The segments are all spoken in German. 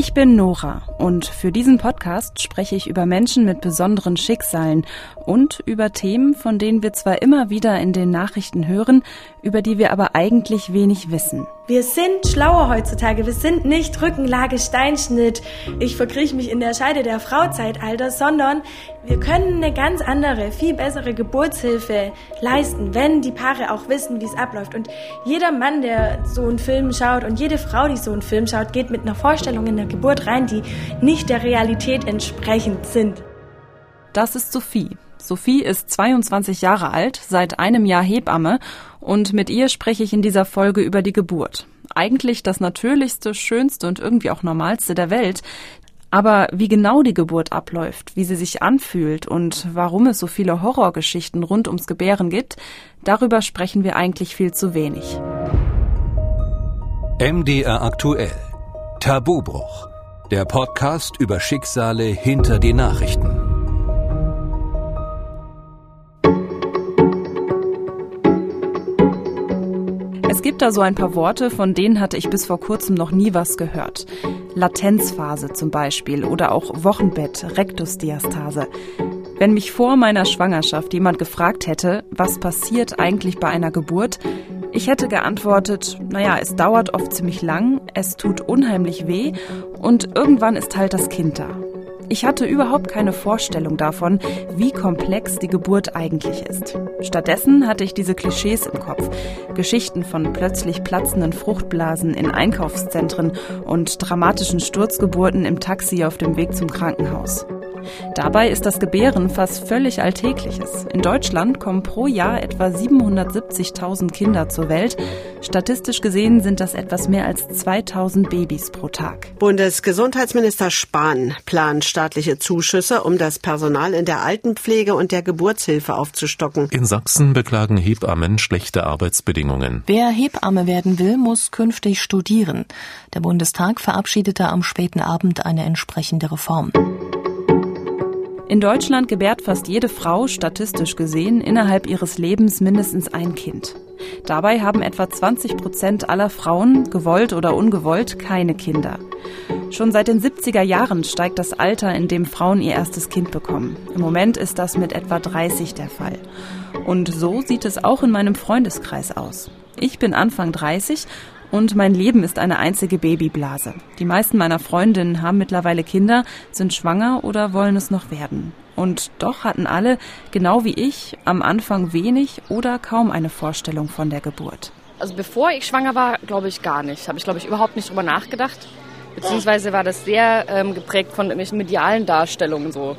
Ich bin Nora und für diesen Podcast spreche ich über Menschen mit besonderen Schicksalen und über Themen, von denen wir zwar immer wieder in den Nachrichten hören, über die wir aber eigentlich wenig wissen. Wir sind schlauer heutzutage. Wir sind nicht Rückenlage, Steinschnitt. Ich verkrieche mich in der Scheide der Frauzeitalter, sondern wir können eine ganz andere, viel bessere Geburtshilfe leisten, wenn die Paare auch wissen, wie es abläuft. Und jeder Mann, der so einen Film schaut und jede Frau, die so einen Film schaut, geht mit einer Vorstellung in der Geburt rein, die nicht der Realität entsprechend sind. Das ist Sophie. Sophie ist 22 Jahre alt, seit einem Jahr Hebamme und mit ihr spreche ich in dieser Folge über die Geburt. Eigentlich das natürlichste, schönste und irgendwie auch normalste der Welt. Aber wie genau die Geburt abläuft, wie sie sich anfühlt und warum es so viele Horrorgeschichten rund ums Gebären gibt, darüber sprechen wir eigentlich viel zu wenig. MDR aktuell. Tabubruch. Der Podcast über Schicksale hinter die Nachrichten. Es gibt da so ein paar Worte, von denen hatte ich bis vor kurzem noch nie was gehört. Latenzphase zum Beispiel oder auch Wochenbett, Rektusdiastase. Wenn mich vor meiner Schwangerschaft jemand gefragt hätte, was passiert eigentlich bei einer Geburt, ich hätte geantwortet, naja, es dauert oft ziemlich lang, es tut unheimlich weh und irgendwann ist halt das Kind da. Ich hatte überhaupt keine Vorstellung davon, wie komplex die Geburt eigentlich ist. Stattdessen hatte ich diese Klischees im Kopf. Geschichten von plötzlich platzenden Fruchtblasen in Einkaufszentren und dramatischen Sturzgeburten im Taxi auf dem Weg zum Krankenhaus. Dabei ist das Gebären fast völlig Alltägliches. In Deutschland kommen pro Jahr etwa 770.000 Kinder zur Welt. Statistisch gesehen sind das etwas mehr als 2000 Babys pro Tag. Bundesgesundheitsminister Spahn plant staatliche Zuschüsse, um das Personal in der Altenpflege und der Geburtshilfe aufzustocken. In Sachsen beklagen Hebammen schlechte Arbeitsbedingungen. Wer Hebamme werden will, muss künftig studieren. Der Bundestag verabschiedete am späten Abend eine entsprechende Reform. In Deutschland gebärt fast jede Frau, statistisch gesehen, innerhalb ihres Lebens mindestens ein Kind. Dabei haben etwa 20 Prozent aller Frauen, gewollt oder ungewollt, keine Kinder. Schon seit den 70er Jahren steigt das Alter, in dem Frauen ihr erstes Kind bekommen. Im Moment ist das mit etwa 30 der Fall. Und so sieht es auch in meinem Freundeskreis aus. Ich bin Anfang 30 und mein Leben ist eine einzige Babyblase. Die meisten meiner Freundinnen haben mittlerweile Kinder, sind schwanger oder wollen es noch werden. Und doch hatten alle, genau wie ich, am Anfang wenig oder kaum eine Vorstellung von der Geburt. Also bevor ich schwanger war, glaube ich gar nicht. Habe ich, glaube ich, überhaupt nicht drüber nachgedacht. Beziehungsweise war das sehr ähm, geprägt von irgendwelchen medialen Darstellungen so.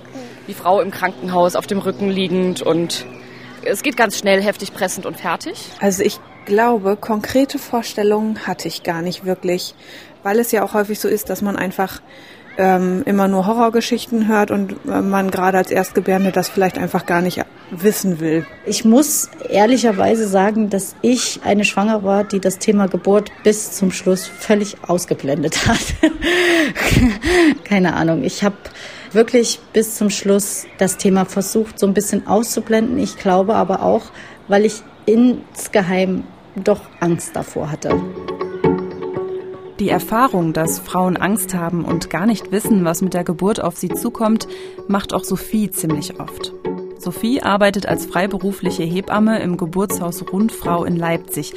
Die Frau im Krankenhaus auf dem Rücken liegend und es geht ganz schnell, heftig pressend und fertig. Also ich glaube, konkrete Vorstellungen hatte ich gar nicht wirklich, weil es ja auch häufig so ist, dass man einfach ähm, immer nur Horrorgeschichten hört und äh, man gerade als Erstgebärende das vielleicht einfach gar nicht wissen will. Ich muss ehrlicherweise sagen, dass ich eine Schwangere war, die das Thema Geburt bis zum Schluss völlig ausgeblendet hat. Keine Ahnung. Ich habe wirklich bis zum Schluss das Thema versucht, so ein bisschen auszublenden. Ich glaube aber auch, weil ich insgeheim doch Angst davor hatte. Die Erfahrung, dass Frauen Angst haben und gar nicht wissen, was mit der Geburt auf sie zukommt, macht auch Sophie ziemlich oft. Sophie arbeitet als freiberufliche Hebamme im Geburtshaus Rundfrau in Leipzig,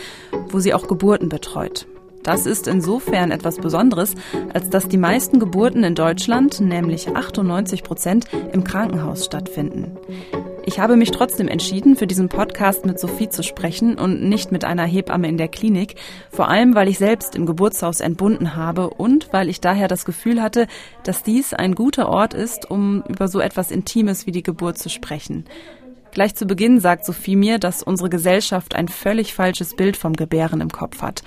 wo sie auch Geburten betreut. Das ist insofern etwas Besonderes, als dass die meisten Geburten in Deutschland, nämlich 98 Prozent, im Krankenhaus stattfinden. Ich habe mich trotzdem entschieden, für diesen Podcast mit Sophie zu sprechen und nicht mit einer Hebamme in der Klinik, vor allem weil ich selbst im Geburtshaus entbunden habe und weil ich daher das Gefühl hatte, dass dies ein guter Ort ist, um über so etwas Intimes wie die Geburt zu sprechen. Gleich zu Beginn sagt Sophie mir, dass unsere Gesellschaft ein völlig falsches Bild vom Gebären im Kopf hat.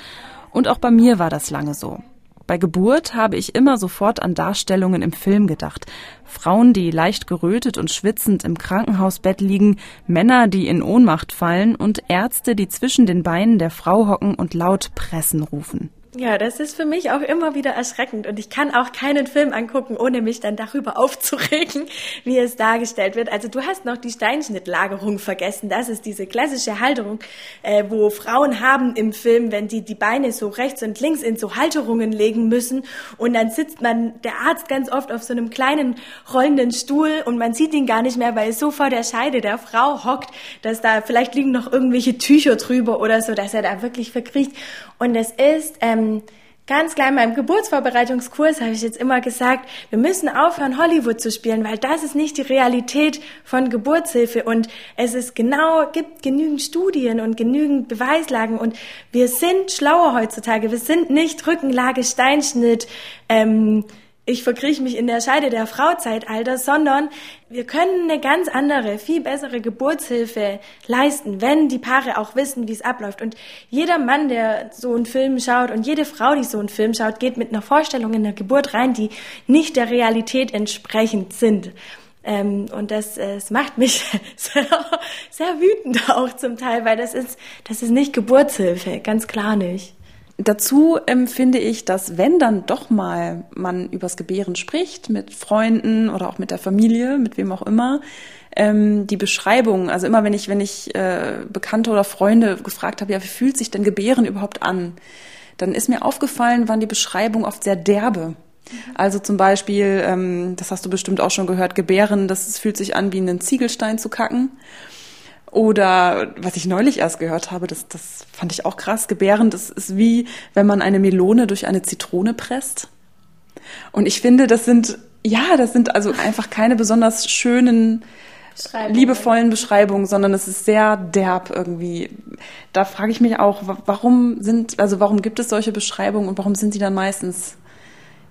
Und auch bei mir war das lange so. Bei Geburt habe ich immer sofort an Darstellungen im Film gedacht. Frauen, die leicht gerötet und schwitzend im Krankenhausbett liegen, Männer, die in Ohnmacht fallen und Ärzte, die zwischen den Beinen der Frau hocken und laut Pressen rufen. Ja, das ist für mich auch immer wieder erschreckend und ich kann auch keinen Film angucken, ohne mich dann darüber aufzuregen, wie es dargestellt wird. Also du hast noch die Steinschnittlagerung vergessen. Das ist diese klassische Halterung, äh, wo Frauen haben im Film, wenn die die Beine so rechts und links in so Halterungen legen müssen und dann sitzt man, der Arzt ganz oft auf so einem kleinen rollenden Stuhl und man sieht ihn gar nicht mehr, weil es so vor der Scheide der Frau hockt, dass da vielleicht liegen noch irgendwelche Tücher drüber oder so, dass er da wirklich verkriecht. Und es ist ähm, ganz klar in meinem Geburtsvorbereitungskurs habe ich jetzt immer gesagt, wir müssen aufhören, Hollywood zu spielen, weil das ist nicht die Realität von Geburtshilfe und es ist genau, gibt genügend Studien und genügend Beweislagen und wir sind schlauer heutzutage. Wir sind nicht Rückenlage, Steinschnitt, ähm, ich verkrieche mich in der Scheide der Frauzeitalter, sondern wir können eine ganz andere, viel bessere Geburtshilfe leisten, wenn die Paare auch wissen, wie es abläuft. Und jeder Mann, der so einen Film schaut und jede Frau, die so einen Film schaut, geht mit einer Vorstellung in der Geburt rein, die nicht der Realität entsprechend sind. Ähm, und das, das macht mich sehr, sehr wütend auch zum Teil, weil das ist, das ist nicht Geburtshilfe, ganz klar nicht. Dazu empfinde ich, dass wenn dann doch mal man übers Gebären spricht, mit Freunden oder auch mit der Familie, mit wem auch immer, ähm, die Beschreibung, also immer wenn ich, wenn ich äh, Bekannte oder Freunde gefragt habe, ja, wie fühlt sich denn Gebären überhaupt an, dann ist mir aufgefallen, waren die Beschreibungen oft sehr derbe. Also zum Beispiel, ähm, das hast du bestimmt auch schon gehört, Gebären, das fühlt sich an wie einen Ziegelstein zu kacken. Oder was ich neulich erst gehört habe, das, das fand ich auch krass, gebären, das ist wie, wenn man eine Melone durch eine Zitrone presst. Und ich finde, das sind, ja, das sind also einfach keine besonders schönen, liebevollen Beschreibungen, sondern es ist sehr derb irgendwie. Da frage ich mich auch, warum sind, also warum gibt es solche Beschreibungen und warum sind sie dann meistens,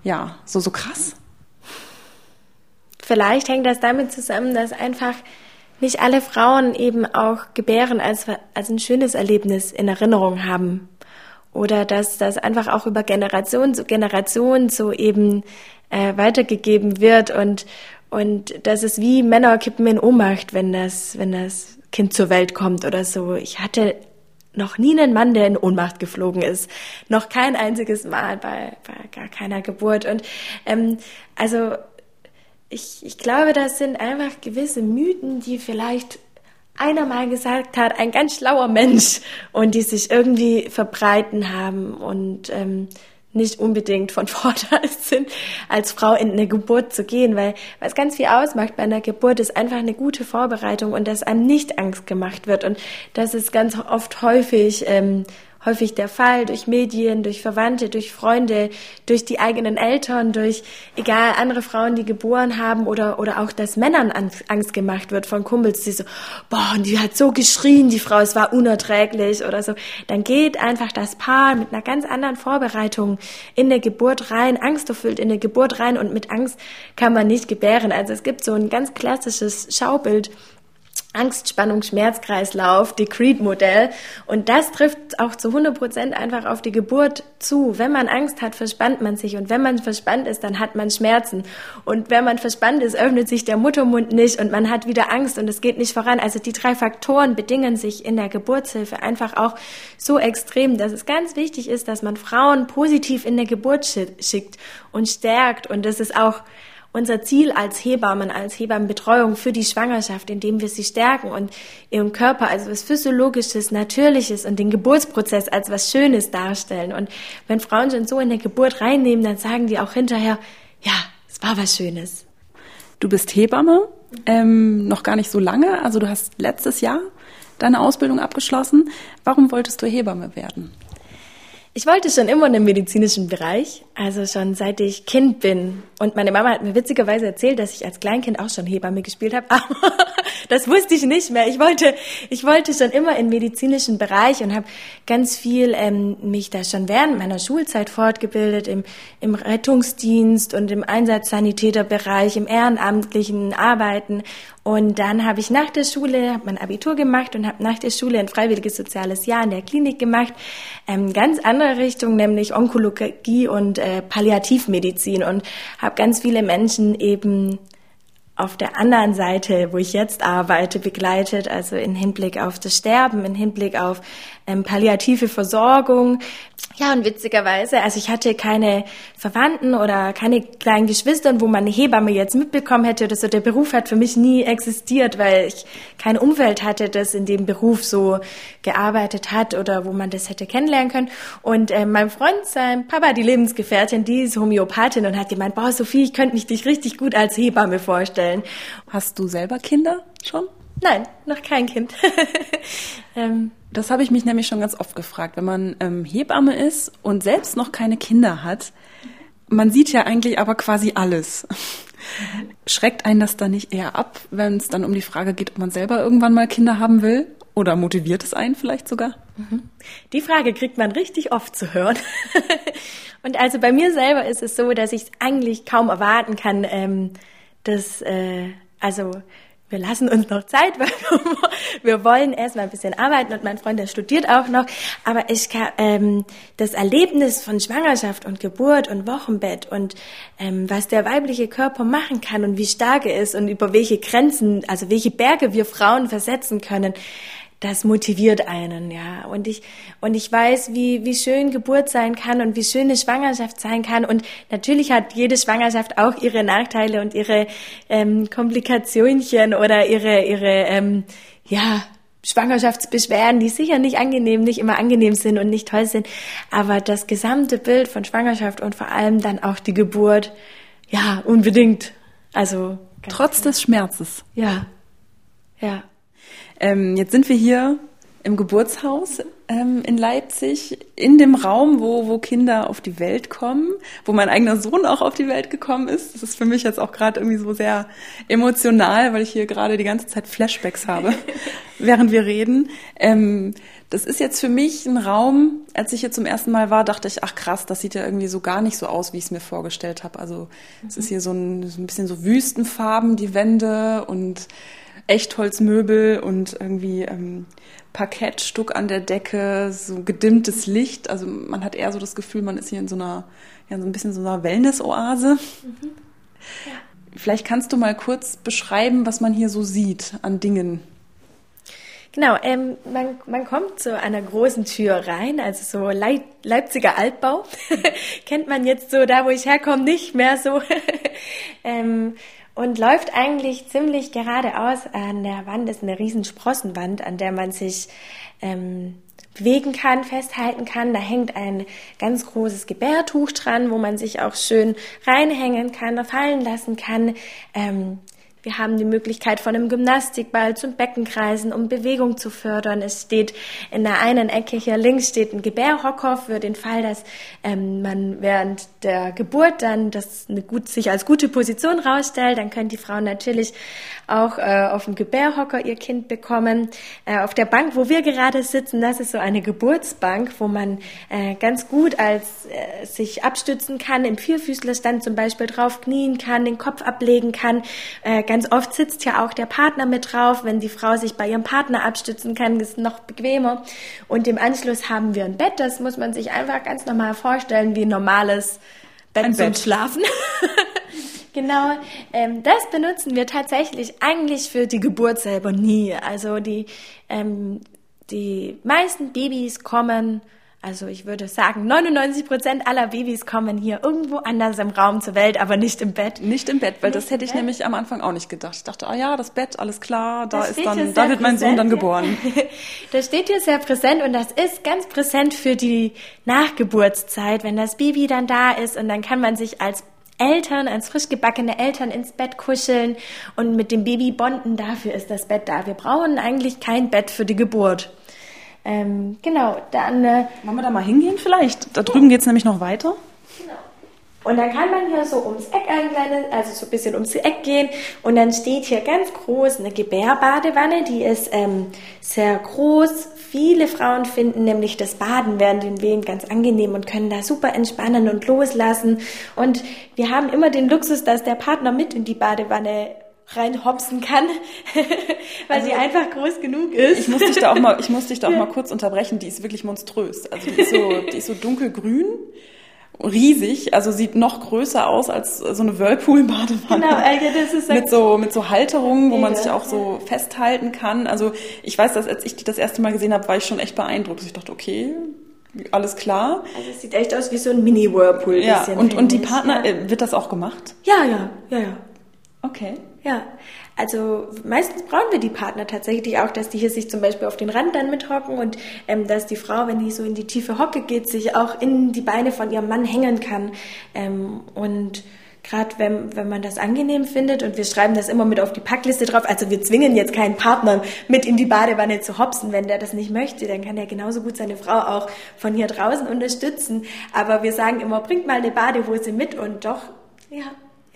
ja, so, so krass? Vielleicht hängt das damit zusammen, dass einfach nicht alle Frauen eben auch Gebären als, als ein schönes Erlebnis in Erinnerung haben. Oder dass das einfach auch über Generation zu Generation so eben äh, weitergegeben wird und, und dass es wie Männer kippen in Ohnmacht, wenn das, wenn das Kind zur Welt kommt oder so. Ich hatte noch nie einen Mann, der in Ohnmacht geflogen ist. Noch kein einziges Mal bei, bei gar keiner Geburt. Und ähm, also ich, ich glaube, das sind einfach gewisse Mythen, die vielleicht einer mal gesagt hat, ein ganz schlauer Mensch und die sich irgendwie verbreiten haben und ähm, nicht unbedingt von Vorteil sind, als Frau in eine Geburt zu gehen, weil was ganz viel ausmacht bei einer Geburt ist einfach eine gute Vorbereitung und dass einem nicht Angst gemacht wird. Und das ist ganz oft häufig ähm, häufig der Fall durch Medien, durch Verwandte, durch Freunde, durch die eigenen Eltern, durch egal andere Frauen, die geboren haben oder oder auch, dass Männern Angst gemacht wird von Kumpels, die so, boah, und die hat so geschrien, die Frau, es war unerträglich oder so. Dann geht einfach das Paar mit einer ganz anderen Vorbereitung in der Geburt rein, angsterfüllt in der Geburt rein und mit Angst kann man nicht gebären. Also es gibt so ein ganz klassisches Schaubild Angst, Spannung, Schmerzkreislauf, Decreed-Modell. Und das trifft auch zu 100 Prozent einfach auf die Geburt zu. Wenn man Angst hat, verspannt man sich. Und wenn man verspannt ist, dann hat man Schmerzen. Und wenn man verspannt ist, öffnet sich der Muttermund nicht und man hat wieder Angst und es geht nicht voran. Also die drei Faktoren bedingen sich in der Geburtshilfe einfach auch so extrem, dass es ganz wichtig ist, dass man Frauen positiv in der Geburt schickt und stärkt. Und das ist auch unser Ziel als Hebammen, als Hebammenbetreuung für die Schwangerschaft, indem wir sie stärken und ihren Körper als was Physiologisches, Natürliches und den Geburtsprozess als was Schönes darstellen. Und wenn Frauen schon so in der Geburt reinnehmen, dann sagen die auch hinterher, ja, es war was Schönes. Du bist Hebamme, ähm, noch gar nicht so lange, also du hast letztes Jahr deine Ausbildung abgeschlossen. Warum wolltest du Hebamme werden? Ich wollte schon immer in den medizinischen Bereich, also schon seit ich Kind bin. Und meine Mama hat mir witzigerweise erzählt, dass ich als Kleinkind auch schon Hebamme gespielt habe. Aber das wusste ich nicht mehr. Ich wollte, ich wollte schon immer in medizinischen Bereich und habe ganz viel ähm, mich da schon während meiner Schulzeit fortgebildet im, im Rettungsdienst und im Einsatzsanitäterbereich, im ehrenamtlichen Arbeiten und dann habe ich nach der Schule, habe mein Abitur gemacht und habe nach der Schule ein freiwilliges soziales Jahr in der Klinik gemacht. Ähm, ganz andere Richtung, nämlich Onkologie und äh, Palliativmedizin und habe ganz viele Menschen eben auf der anderen Seite, wo ich jetzt arbeite, begleitet, also in Hinblick auf das Sterben, in Hinblick auf ähm, palliative Versorgung. Ja, und witzigerweise, also ich hatte keine Verwandten oder keine kleinen Geschwister, wo man eine Hebamme jetzt mitbekommen hätte oder so. Der Beruf hat für mich nie existiert, weil ich kein Umfeld hatte, das in dem Beruf so gearbeitet hat oder wo man das hätte kennenlernen können. Und äh, mein Freund, sein Papa, die Lebensgefährtin, die ist Homöopathin und hat gemeint, boah, Sophie, ich könnte mich dich richtig gut als Hebamme vorstellen. Hast du selber Kinder schon? Nein, noch kein Kind. ähm, das habe ich mich nämlich schon ganz oft gefragt, wenn man ähm, Hebamme ist und selbst noch keine Kinder hat. Man sieht ja eigentlich aber quasi alles. Schreckt einen das dann nicht eher ab, wenn es dann um die Frage geht, ob man selber irgendwann mal Kinder haben will? Oder motiviert es einen vielleicht sogar? Mhm. Die Frage kriegt man richtig oft zu hören. und also bei mir selber ist es so, dass ich es eigentlich kaum erwarten kann, ähm, dass, äh, also wir lassen uns noch Zeit, weil wir wollen erstmal ein bisschen arbeiten und mein Freund, der studiert auch noch. Aber ich kann, ähm, das Erlebnis von Schwangerschaft und Geburt und Wochenbett und ähm, was der weibliche Körper machen kann und wie stark er ist und über welche Grenzen, also welche Berge wir Frauen versetzen können, das motiviert einen, ja. Und ich, und ich weiß, wie, wie schön Geburt sein kann und wie schön eine Schwangerschaft sein kann. Und natürlich hat jede Schwangerschaft auch ihre Nachteile und ihre ähm, Komplikationchen oder ihre, ihre, ähm, ja, Schwangerschaftsbeschwerden, die sicher nicht angenehm, nicht immer angenehm sind und nicht toll sind. Aber das gesamte Bild von Schwangerschaft und vor allem dann auch die Geburt, ja, unbedingt. Also. Trotz des Schmerzes. Ja. Ja. Ähm, jetzt sind wir hier im Geburtshaus ähm, in Leipzig, in dem Raum, wo, wo Kinder auf die Welt kommen, wo mein eigener Sohn auch auf die Welt gekommen ist. Das ist für mich jetzt auch gerade irgendwie so sehr emotional, weil ich hier gerade die ganze Zeit Flashbacks habe, während wir reden. Ähm, das ist jetzt für mich ein Raum, als ich hier zum ersten Mal war, dachte ich, ach krass, das sieht ja irgendwie so gar nicht so aus, wie ich es mir vorgestellt habe. Also mhm. es ist hier so ein, so ein bisschen so Wüstenfarben, die Wände und Echtholzmöbel und irgendwie ähm, Parkettstuck an der Decke, so gedimmtes Licht. Also man hat eher so das Gefühl, man ist hier in so einer, ja, so ein bisschen so einer Wellness-Oase. Mhm. Ja. Vielleicht kannst du mal kurz beschreiben, was man hier so sieht an Dingen. Genau, ähm, man, man kommt zu einer großen Tür rein, also so Leip Leipziger Altbau. Kennt man jetzt so da, wo ich herkomme, nicht mehr so. ähm, und läuft eigentlich ziemlich geradeaus. An der Wand ist eine riesen Sprossenwand, an der man sich ähm, bewegen kann, festhalten kann. Da hängt ein ganz großes Gebärtuch dran, wo man sich auch schön reinhängen kann, fallen lassen kann. Ähm, wir haben die Möglichkeit von einem Gymnastikball zum Beckenkreisen, um Bewegung zu fördern. Es steht in der einen Ecke hier links steht ein Gebärhocker für den Fall, dass ähm, man während der Geburt dann das eine gut, sich als gute Position rausstellt. Dann können die Frauen natürlich auch äh, auf dem Gebärhocker ihr Kind bekommen. Äh, auf der Bank, wo wir gerade sitzen, das ist so eine Geburtsbank, wo man äh, ganz gut als äh, sich abstützen kann, im Vierfüßlerstand zum Beispiel drauf knien kann, den Kopf ablegen kann. Äh, ganz oft sitzt ja auch der Partner mit drauf. Wenn die Frau sich bei ihrem Partner abstützen kann, ist es noch bequemer. Und im Anschluss haben wir ein Bett. Das muss man sich einfach ganz normal vorstellen, wie ein normales Bett ein zum Bett. Schlafen. Genau, ähm, das benutzen wir tatsächlich eigentlich für die Geburt selber nie. Also die, ähm, die meisten Babys kommen, also ich würde sagen, 99 Prozent aller Babys kommen hier irgendwo anders im Raum zur Welt, aber nicht im Bett. Nicht im Bett, weil nicht das hätte ich Bett. nämlich am Anfang auch nicht gedacht. Ich dachte, ah ja, das Bett, alles klar, da das ist dann, da wird mein Sohn dann geboren. das steht hier sehr präsent und das ist ganz präsent für die Nachgeburtszeit, wenn das Baby dann da ist und dann kann man sich als Eltern, als frisch gebackene Eltern ins Bett kuscheln und mit dem Baby bonden. Dafür ist das Bett da. Wir brauchen eigentlich kein Bett für die Geburt. Ähm, genau, dann. Äh, Wollen wir da mal hingehen vielleicht? Da drüben geht's nämlich noch weiter. Und dann kann man hier so ums Eck ein kleines, also so ein bisschen ums Eck gehen und dann steht hier ganz groß eine Gebärbadewanne, die ist ähm, sehr groß, Viele Frauen finden nämlich das Baden während den Wehen ganz angenehm und können da super entspannen und loslassen. Und wir haben immer den Luxus, dass der Partner mit in die Badewanne reinhopsen kann, weil also, sie einfach groß genug ist. Ich muss dich da auch mal, ich muss dich da auch mal kurz unterbrechen. Die ist wirklich monströs. Also die ist so, die ist so dunkelgrün riesig, also sieht noch größer aus als so eine Whirlpool-Badewanne. Genau, äh, das ist mit so mit so Halterungen, wo man sich auch so festhalten kann. Also ich weiß, dass als ich die das erste Mal gesehen habe, war ich schon echt beeindruckt. Ich dachte, okay, alles klar. Also es sieht echt aus wie so ein Mini-Whirlpool. Ja, und, und die Partner, ja. Äh, wird das auch gemacht? Ja, ja, ja, ja. Okay. Ja, also meistens brauchen wir die Partner tatsächlich auch, dass die hier sich zum Beispiel auf den Rand dann mithocken und ähm, dass die Frau, wenn die so in die tiefe Hocke geht, sich auch in die Beine von ihrem Mann hängen kann. Ähm, und gerade wenn, wenn man das angenehm findet und wir schreiben das immer mit auf die Packliste drauf, also wir zwingen jetzt keinen Partner mit in die Badewanne zu hopsen, wenn der das nicht möchte, dann kann er genauso gut seine Frau auch von hier draußen unterstützen. Aber wir sagen immer, bringt mal eine Badehose mit und doch, ja,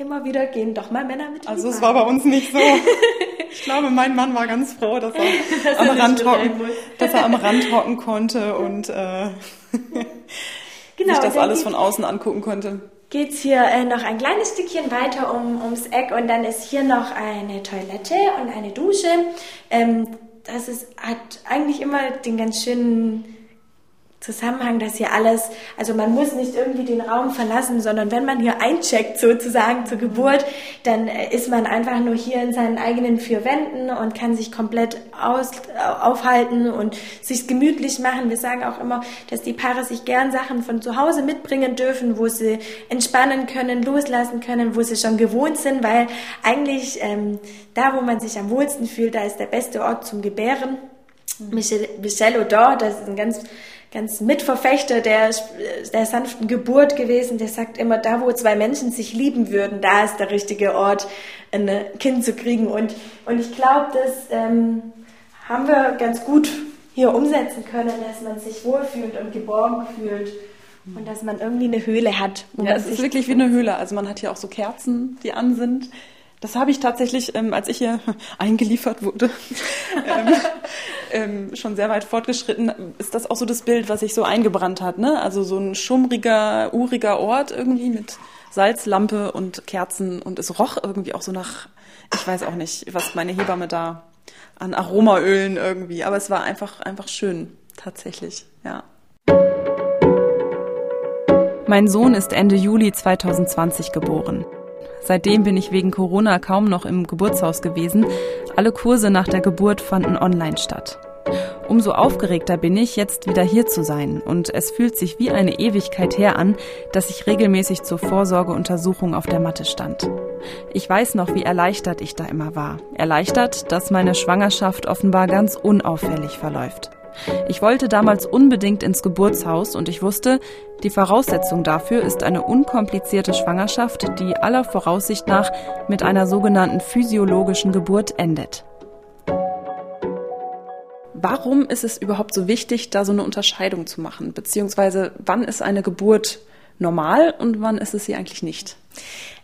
immer wieder gehen doch mal Männer mit. Also es war bei uns nicht so. Ich glaube, mein Mann war ganz froh, dass er, dass am, Rand hocken, dass er am Rand hocken konnte und äh, genau, sich das alles von außen angucken konnte. Geht's hier äh, noch ein kleines Stückchen weiter um, ums Eck und dann ist hier noch eine Toilette und eine Dusche. Ähm, das ist, hat eigentlich immer den ganz schönen Zusammenhang, dass hier alles, also man muss nicht irgendwie den Raum verlassen, sondern wenn man hier eincheckt sozusagen zur Geburt, dann äh, ist man einfach nur hier in seinen eigenen vier Wänden und kann sich komplett aus, aufhalten und sich gemütlich machen. Wir sagen auch immer, dass die Paare sich gern Sachen von zu Hause mitbringen dürfen, wo sie entspannen können, loslassen können, wo sie schon gewohnt sind, weil eigentlich ähm, da, wo man sich am wohlsten fühlt, da ist der beste Ort zum Gebären. Michel, Michel Odor, das ist ein ganz ganz Mitverfechter der, der sanften Geburt gewesen. Der sagt immer, da wo zwei Menschen sich lieben würden, da ist der richtige Ort, ein Kind zu kriegen. Und, und ich glaube, das ähm, haben wir ganz gut hier umsetzen können, dass man sich wohlfühlt und geborgen fühlt. Und dass man irgendwie eine Höhle hat. ja, es ist wirklich wie eine Höhle. Also man hat hier auch so Kerzen, die an sind. Das habe ich tatsächlich, ähm, als ich hier eingeliefert wurde, ähm, ähm, schon sehr weit fortgeschritten, ist das auch so das Bild, was sich so eingebrannt hat. Ne? Also so ein schummriger, uriger Ort irgendwie mit Salzlampe und Kerzen und es roch irgendwie auch so nach, ich weiß auch nicht, was meine Hebamme da an Aromaölen irgendwie, aber es war einfach, einfach schön, tatsächlich, ja. Mein Sohn ist Ende Juli 2020 geboren. Seitdem bin ich wegen Corona kaum noch im Geburtshaus gewesen. Alle Kurse nach der Geburt fanden online statt. Umso aufgeregter bin ich, jetzt wieder hier zu sein. Und es fühlt sich wie eine Ewigkeit her an, dass ich regelmäßig zur Vorsorgeuntersuchung auf der Matte stand. Ich weiß noch, wie erleichtert ich da immer war. Erleichtert, dass meine Schwangerschaft offenbar ganz unauffällig verläuft. Ich wollte damals unbedingt ins Geburtshaus und ich wusste, die Voraussetzung dafür ist eine unkomplizierte Schwangerschaft, die aller Voraussicht nach mit einer sogenannten physiologischen Geburt endet. Warum ist es überhaupt so wichtig, da so eine Unterscheidung zu machen? Beziehungsweise wann ist eine Geburt normal und wann ist es sie eigentlich nicht?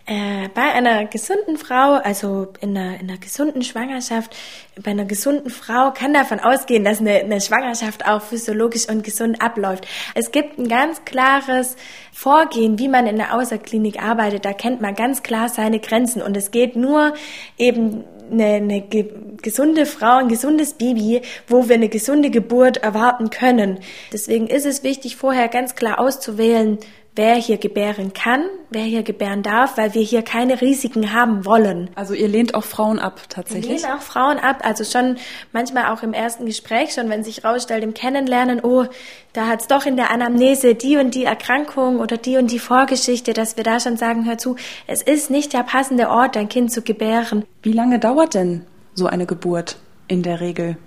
Äh, bei einer gesunden Frau, also in einer, in einer gesunden Schwangerschaft, bei einer gesunden Frau kann davon ausgehen, dass eine, eine Schwangerschaft auch physiologisch und gesund abläuft. Es gibt ein ganz klares Vorgehen, wie man in der Außerklinik arbeitet. Da kennt man ganz klar seine Grenzen und es geht nur eben eine, eine ge gesunde Frau, ein gesundes Baby, wo wir eine gesunde Geburt erwarten können. Deswegen ist es wichtig, vorher ganz klar auszuwählen, wer hier gebären kann, wer hier gebären darf, weil wir hier keine Risiken haben wollen. Also ihr lehnt auch Frauen ab tatsächlich? Wir lehnen auch Frauen ab, also schon manchmal auch im ersten Gespräch, schon wenn sich rausstellt im Kennenlernen, oh, da hat's doch in der Anamnese die und die Erkrankung oder die und die Vorgeschichte, dass wir da schon sagen, hör zu, es ist nicht der passende Ort, dein Kind zu gebären. Wie lange dauert denn so eine Geburt in der Regel?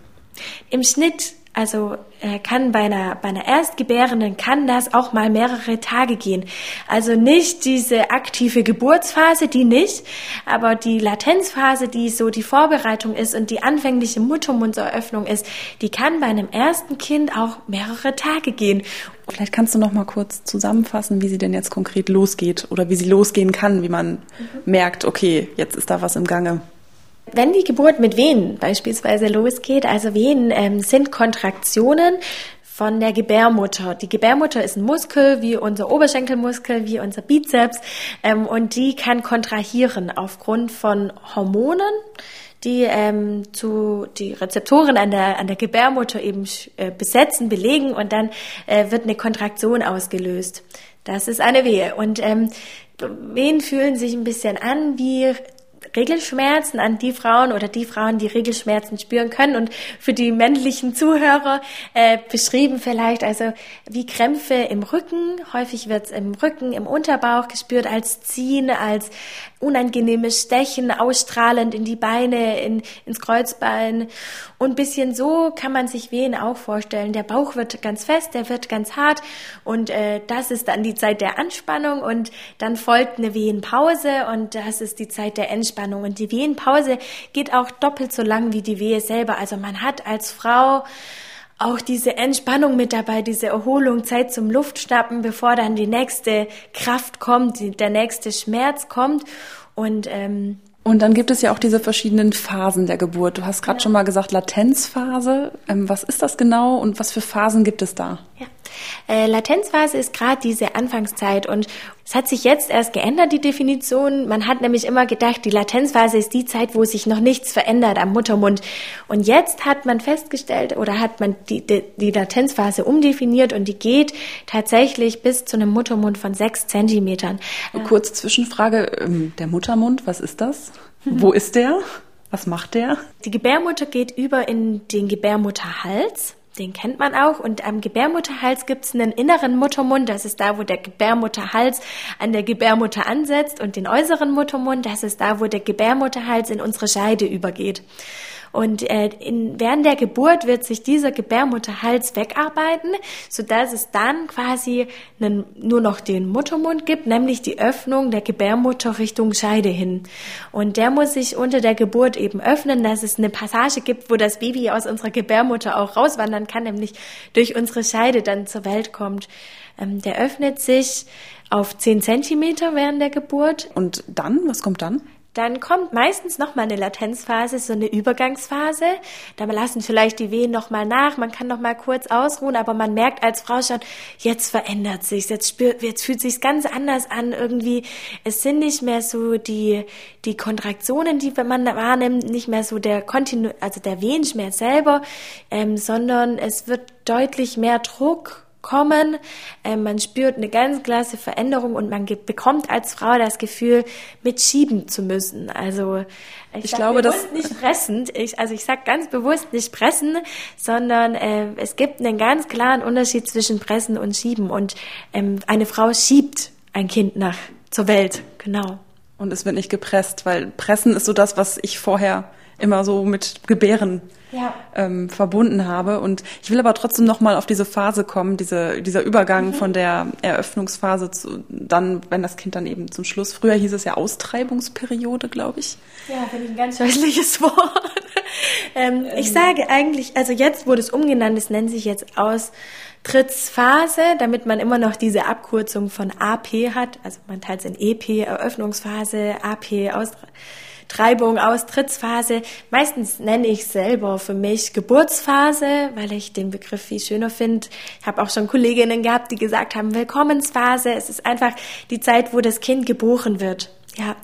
Im Schnitt also äh, kann bei einer, bei einer Erstgebärenden kann das auch mal mehrere Tage gehen. Also nicht diese aktive Geburtsphase, die nicht, aber die Latenzphase, die so die Vorbereitung ist und die anfängliche Muttermundseröffnung ist, die kann bei einem ersten Kind auch mehrere Tage gehen. Vielleicht kannst du noch mal kurz zusammenfassen, wie sie denn jetzt konkret losgeht oder wie sie losgehen kann, wie man mhm. merkt, okay, jetzt ist da was im Gange. Wenn die Geburt mit Wehen beispielsweise losgeht, also Wehen ähm, sind Kontraktionen von der Gebärmutter. Die Gebärmutter ist ein Muskel wie unser Oberschenkelmuskel, wie unser Bizeps ähm, und die kann kontrahieren aufgrund von Hormonen, die ähm, zu die Rezeptoren an der an der Gebärmutter eben äh, besetzen, belegen und dann äh, wird eine Kontraktion ausgelöst. Das ist eine Wehe und ähm, Wehen fühlen sich ein bisschen an wie Regelschmerzen an die Frauen oder die Frauen, die Regelschmerzen spüren können und für die männlichen Zuhörer äh, beschrieben vielleicht also wie Krämpfe im Rücken. Häufig wird es im Rücken, im Unterbauch gespürt als Ziehen, als unangenehmes Stechen, ausstrahlend in die Beine, in, ins Kreuzbein. Und bisschen so kann man sich Wehen auch vorstellen. Der Bauch wird ganz fest, der wird ganz hart und äh, das ist dann die Zeit der Anspannung und dann folgt eine Wehenpause und das ist die Zeit der Entspannung. Und die Wehenpause geht auch doppelt so lang wie die Wehe selber. Also man hat als Frau auch diese Entspannung mit dabei, diese Erholung, Zeit zum Luftschnappen, bevor dann die nächste Kraft kommt, die, der nächste Schmerz kommt. Und ähm, und dann gibt es ja auch diese verschiedenen Phasen der Geburt. Du hast gerade ja. schon mal gesagt Latenzphase. Ähm, was ist das genau und was für Phasen gibt es da? Ja. Äh, Latenzphase ist gerade diese Anfangszeit und es hat sich jetzt erst geändert, die Definition. Man hat nämlich immer gedacht, die Latenzphase ist die Zeit, wo sich noch nichts verändert am Muttermund. Und jetzt hat man festgestellt oder hat man die, die, die Latenzphase umdefiniert und die geht tatsächlich bis zu einem Muttermund von sechs Zentimetern. Kurze Zwischenfrage, ähm, der Muttermund, was ist das? Wo ist der? Was macht der? Die Gebärmutter geht über in den Gebärmutterhals den kennt man auch. Und am Gebärmutterhals gibt es einen inneren Muttermund, das ist da, wo der Gebärmutterhals an der Gebärmutter ansetzt. Und den äußeren Muttermund, das ist da, wo der Gebärmutterhals in unsere Scheide übergeht. Und äh, in, während der Geburt wird sich dieser Gebärmutterhals wegarbeiten, sodass es dann quasi einen, nur noch den Muttermund gibt, nämlich die Öffnung der Gebärmutter Richtung Scheide hin. Und der muss sich unter der Geburt eben öffnen, dass es eine Passage gibt, wo das Baby aus unserer Gebärmutter auch rauswandern kann, nämlich durch unsere Scheide dann zur Welt kommt. Ähm, der öffnet sich auf 10 Zentimeter während der Geburt. Und dann, was kommt dann? Dann kommt meistens noch mal eine Latenzphase, so eine Übergangsphase. Da lassen vielleicht die Wehen noch mal nach, man kann noch mal kurz ausruhen, aber man merkt als Frau schon, jetzt verändert sich's, jetzt spürt, jetzt fühlt sich's ganz anders an irgendwie. Es sind nicht mehr so die die Kontraktionen, die man wahrnimmt, nicht mehr so der Kontinu, also der Wehenschmerz selber, ähm, sondern es wird deutlich mehr Druck kommen. Äh, man spürt eine ganz klasse Veränderung und man bekommt als Frau das Gefühl, mitschieben zu müssen. Also ich, ich glaube, das nicht pressend. Ich, also ich sage ganz bewusst nicht pressen, sondern äh, es gibt einen ganz klaren Unterschied zwischen pressen und schieben. Und ähm, eine Frau schiebt ein Kind nach zur Welt, genau. Und es wird nicht gepresst, weil pressen ist so das, was ich vorher immer so mit Gebären ja. ähm, verbunden habe. Und ich will aber trotzdem noch mal auf diese Phase kommen, diese, dieser Übergang mhm. von der Eröffnungsphase zu dann, wenn das Kind dann eben zum Schluss, früher hieß es ja Austreibungsperiode, glaube ich. Ja, finde ich ein ganz scheußliches Wort. ähm, ähm. Ich sage eigentlich, also jetzt wurde es umgenannt, es nennt sich jetzt Austrittsphase, damit man immer noch diese Abkürzung von AP hat. Also man teilt es in EP, Eröffnungsphase, AP, Austreibungsphase. Treibung, Austrittsphase. Meistens nenne ich selber für mich Geburtsphase, weil ich den Begriff viel schöner finde. Ich habe auch schon Kolleginnen gehabt, die gesagt haben, Willkommensphase. Es ist einfach die Zeit, wo das Kind geboren wird. Ja.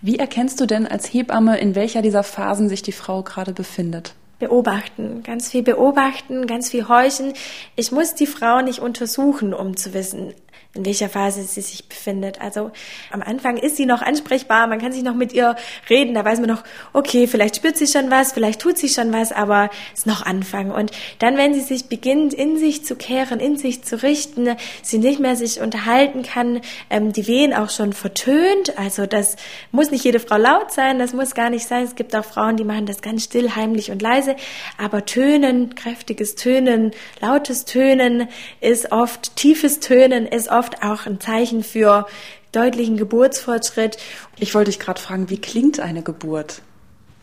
Wie erkennst du denn als Hebamme, in welcher dieser Phasen sich die Frau gerade befindet? beobachten, ganz viel beobachten, ganz viel horchen. Ich muss die Frau nicht untersuchen, um zu wissen, in welcher Phase sie sich befindet. Also am Anfang ist sie noch ansprechbar, man kann sich noch mit ihr reden, da weiß man noch, okay, vielleicht spürt sie schon was, vielleicht tut sie schon was, aber es ist noch Anfang. Und dann, wenn sie sich beginnt, in sich zu kehren, in sich zu richten, sie nicht mehr sich unterhalten kann, ähm, die Wehen auch schon vertönt, also das muss nicht jede Frau laut sein, das muss gar nicht sein. Es gibt auch Frauen, die machen das ganz still, heimlich und leise, aber Tönen, kräftiges Tönen, lautes Tönen ist oft, tiefes Tönen ist oft oft auch ein Zeichen für deutlichen Geburtsfortschritt. Ich wollte dich gerade fragen, wie klingt eine Geburt?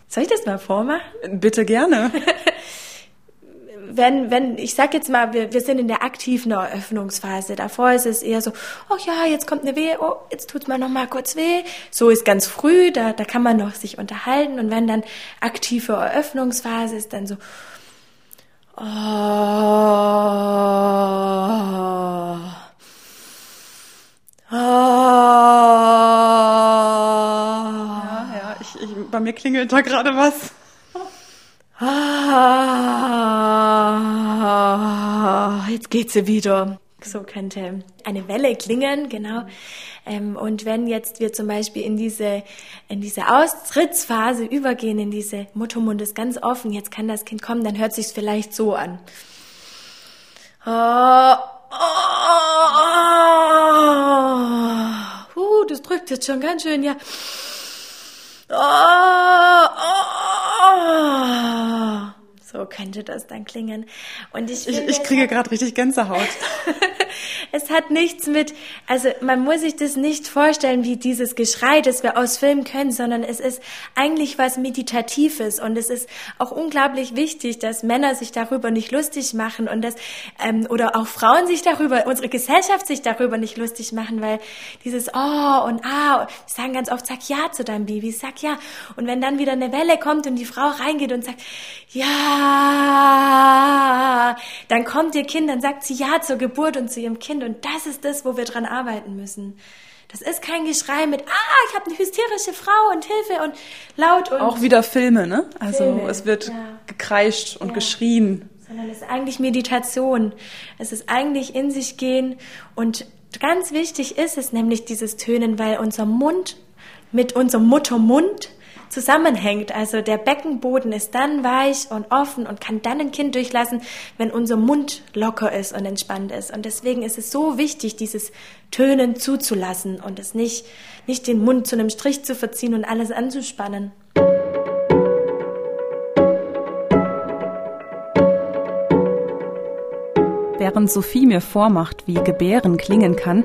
Soll ich das mal vormachen? Bitte gerne. wenn, wenn, ich sag jetzt mal, wir, wir sind in der aktiven Eröffnungsphase. Davor ist es eher so, oh ja, jetzt kommt eine Weh, oh, jetzt tut's mal noch mal kurz weh. So ist ganz früh, da, da kann man noch sich unterhalten. Und wenn dann aktive Eröffnungsphase ist, dann so, oh, Ah. Ja, ja, ich, ich bei mir klingelt da gerade was. Ah, jetzt geht sie wieder. So könnte eine Welle klingen, genau. Ähm, und wenn jetzt wir zum Beispiel in diese, in diese Austrittsphase übergehen, in diese Muttermund ist ganz offen, jetzt kann das Kind kommen, dann hört sich's vielleicht so an. Oh, oh, uh, das drückt jetzt schon ganz schön, ja. Oh, oh, so könnte das dann klingen. Und ich, ich, ich kriege gerade richtig Gänsehaut. es hat nichts mit, also man muss sich das nicht vorstellen wie dieses Geschrei, das wir aus Filmen können, sondern es ist eigentlich was Meditatives und es ist auch unglaublich wichtig, dass Männer sich darüber nicht lustig machen und dass, ähm, oder auch Frauen sich darüber, unsere Gesellschaft sich darüber nicht lustig machen, weil dieses Oh und Ah, die sagen ganz oft, sag Ja zu deinem Baby, sag Ja. Und wenn dann wieder eine Welle kommt und die Frau reingeht und sagt, Ja, dann kommt ihr Kind, dann sagt sie Ja zur Geburt und zu ihrem Kind und das ist das, wo wir dran arbeiten müssen. Das ist kein Geschrei mit, ah, ich habe eine hysterische Frau und Hilfe und laut und. Auch wieder Filme, ne? Also Filme, es wird ja. gekreischt und ja. geschrien. Sondern es ist eigentlich Meditation. Es ist eigentlich in sich gehen und ganz wichtig ist es nämlich dieses Tönen, weil unser Mund mit unserem Muttermund zusammenhängt. Also der Beckenboden ist dann weich und offen und kann dann ein Kind durchlassen, wenn unser Mund locker ist und entspannt ist. Und deswegen ist es so wichtig, dieses Tönen zuzulassen und es nicht, nicht den Mund zu einem Strich zu verziehen und alles anzuspannen. Während Sophie mir vormacht, wie Gebären klingen kann,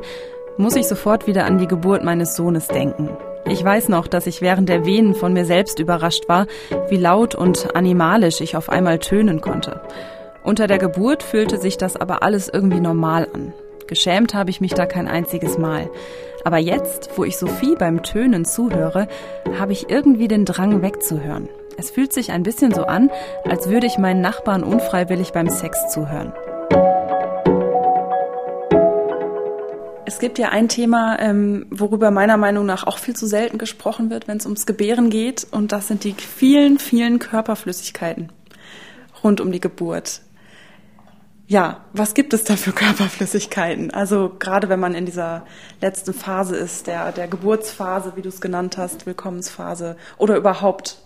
muss ich sofort wieder an die Geburt meines Sohnes denken. Ich weiß noch, dass ich während der Wehen von mir selbst überrascht war, wie laut und animalisch ich auf einmal tönen konnte. Unter der Geburt fühlte sich das aber alles irgendwie normal an. Geschämt habe ich mich da kein einziges Mal. Aber jetzt, wo ich Sophie beim Tönen zuhöre, habe ich irgendwie den Drang wegzuhören. Es fühlt sich ein bisschen so an, als würde ich meinen Nachbarn unfreiwillig beim Sex zuhören. Es gibt ja ein Thema, ähm, worüber meiner Meinung nach auch viel zu selten gesprochen wird, wenn es ums Gebären geht. Und das sind die vielen, vielen Körperflüssigkeiten rund um die Geburt. Ja, was gibt es da für Körperflüssigkeiten? Also gerade wenn man in dieser letzten Phase ist, der, der Geburtsphase, wie du es genannt hast, Willkommensphase oder überhaupt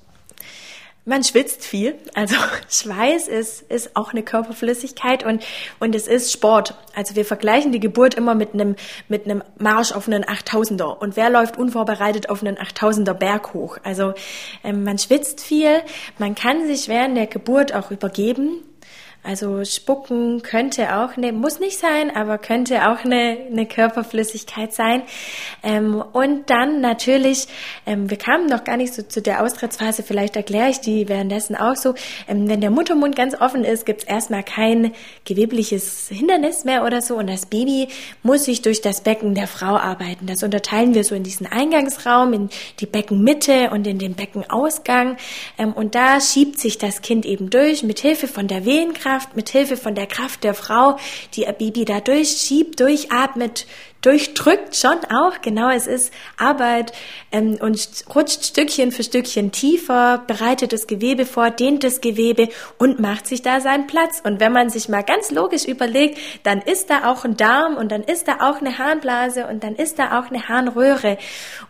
man schwitzt viel, also Schweiß ist, ist auch eine Körperflüssigkeit und, und es ist Sport. Also wir vergleichen die Geburt immer mit einem, mit einem Marsch auf einen 8000er. Und wer läuft unvorbereitet auf einen 8000er Berg hoch? Also ähm, man schwitzt viel, man kann sich während der Geburt auch übergeben. Also Spucken könnte auch eine, muss nicht sein, aber könnte auch eine, eine Körperflüssigkeit sein. Ähm, und dann natürlich, ähm, wir kamen noch gar nicht so zu der Austrittsphase, vielleicht erkläre ich die währenddessen auch so. Ähm, wenn der Muttermund ganz offen ist, gibt es erstmal kein gewebliches Hindernis mehr oder so und das Baby muss sich durch das Becken der Frau arbeiten. Das unterteilen wir so in diesen Eingangsraum, in die Beckenmitte und in den Beckenausgang. Ähm, und da schiebt sich das Kind eben durch mit Hilfe von der Wehenkraft Schwerkraft, mit Hilfe von der Kraft der Frau, die ihr Baby da durchschiebt, durchatmet, durchdrückt schon auch, genau, es ist Arbeit ähm, und rutscht Stückchen für Stückchen tiefer, bereitet das Gewebe vor, dehnt das Gewebe und macht sich da seinen Platz. Und wenn man sich mal ganz logisch überlegt, dann ist da auch ein Darm und dann ist da auch eine Harnblase und dann ist da auch eine Harnröhre.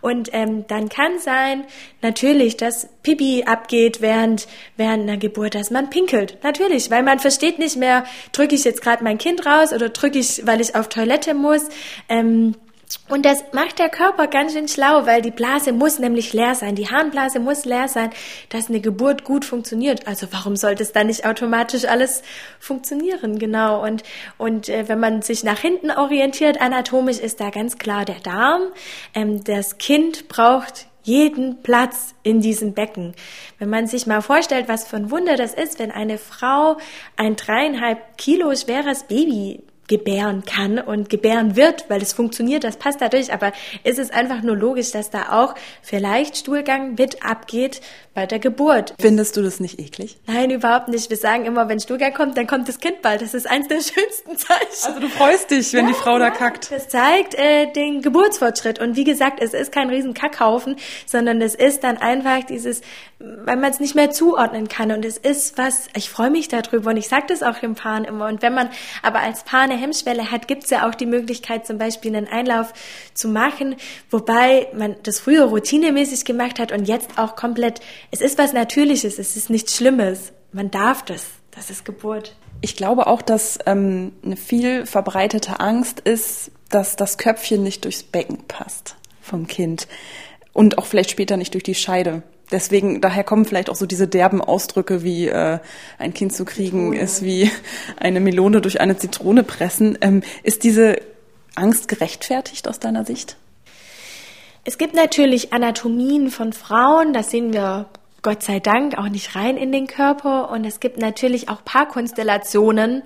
Und ähm, dann kann sein, natürlich, dass Pipi abgeht während, während einer Geburt, dass man pinkelt. Natürlich, weil man versteht nicht mehr, drücke ich jetzt gerade mein Kind raus oder drücke ich, weil ich auf Toilette muss. Ähm, ähm, und das macht der Körper ganz schön schlau, weil die Blase muss nämlich leer sein. Die Harnblase muss leer sein, dass eine Geburt gut funktioniert. Also warum sollte es dann nicht automatisch alles funktionieren? Genau. Und, und äh, wenn man sich nach hinten orientiert, anatomisch ist da ganz klar der Darm. Ähm, das Kind braucht jeden Platz in diesem Becken. Wenn man sich mal vorstellt, was für ein Wunder das ist, wenn eine Frau ein dreieinhalb Kilo schweres Baby gebären kann und gebären wird, weil es funktioniert, das passt dadurch, aber es ist einfach nur logisch, dass da auch vielleicht Stuhlgang mit abgeht bei der Geburt. Findest du das nicht eklig? Nein, überhaupt nicht. Wir sagen immer, wenn Stuhlgang kommt, dann kommt das Kind bald. Das ist eins der schönsten Zeichen. Also du freust dich, wenn ja, die Frau da kackt. Das zeigt äh, den Geburtsfortschritt. Und wie gesagt, es ist kein riesen Kackhaufen, sondern es ist dann einfach dieses, weil man es nicht mehr zuordnen kann. Und es ist was, ich freue mich darüber und ich sage das auch dem Paaren immer. Und wenn man aber als Paar eine Hemmschwelle hat, gibt es ja auch die Möglichkeit, zum Beispiel einen Einlauf zu machen, wobei man das früher routinemäßig gemacht hat und jetzt auch komplett es ist was Natürliches, es ist nichts Schlimmes. Man darf das. Das ist Geburt. Ich glaube auch, dass ähm, eine viel verbreitete Angst ist, dass das Köpfchen nicht durchs Becken passt vom Kind und auch vielleicht später nicht durch die Scheide. Deswegen, daher kommen vielleicht auch so diese derben Ausdrücke wie äh, ein Kind zu kriegen Zitrone. ist wie eine Melone durch eine Zitrone pressen. Ähm, ist diese Angst gerechtfertigt aus deiner Sicht? Es gibt natürlich Anatomien von Frauen, das sehen wir Gott sei Dank auch nicht rein in den Körper. Und es gibt natürlich auch Paarkonstellationen,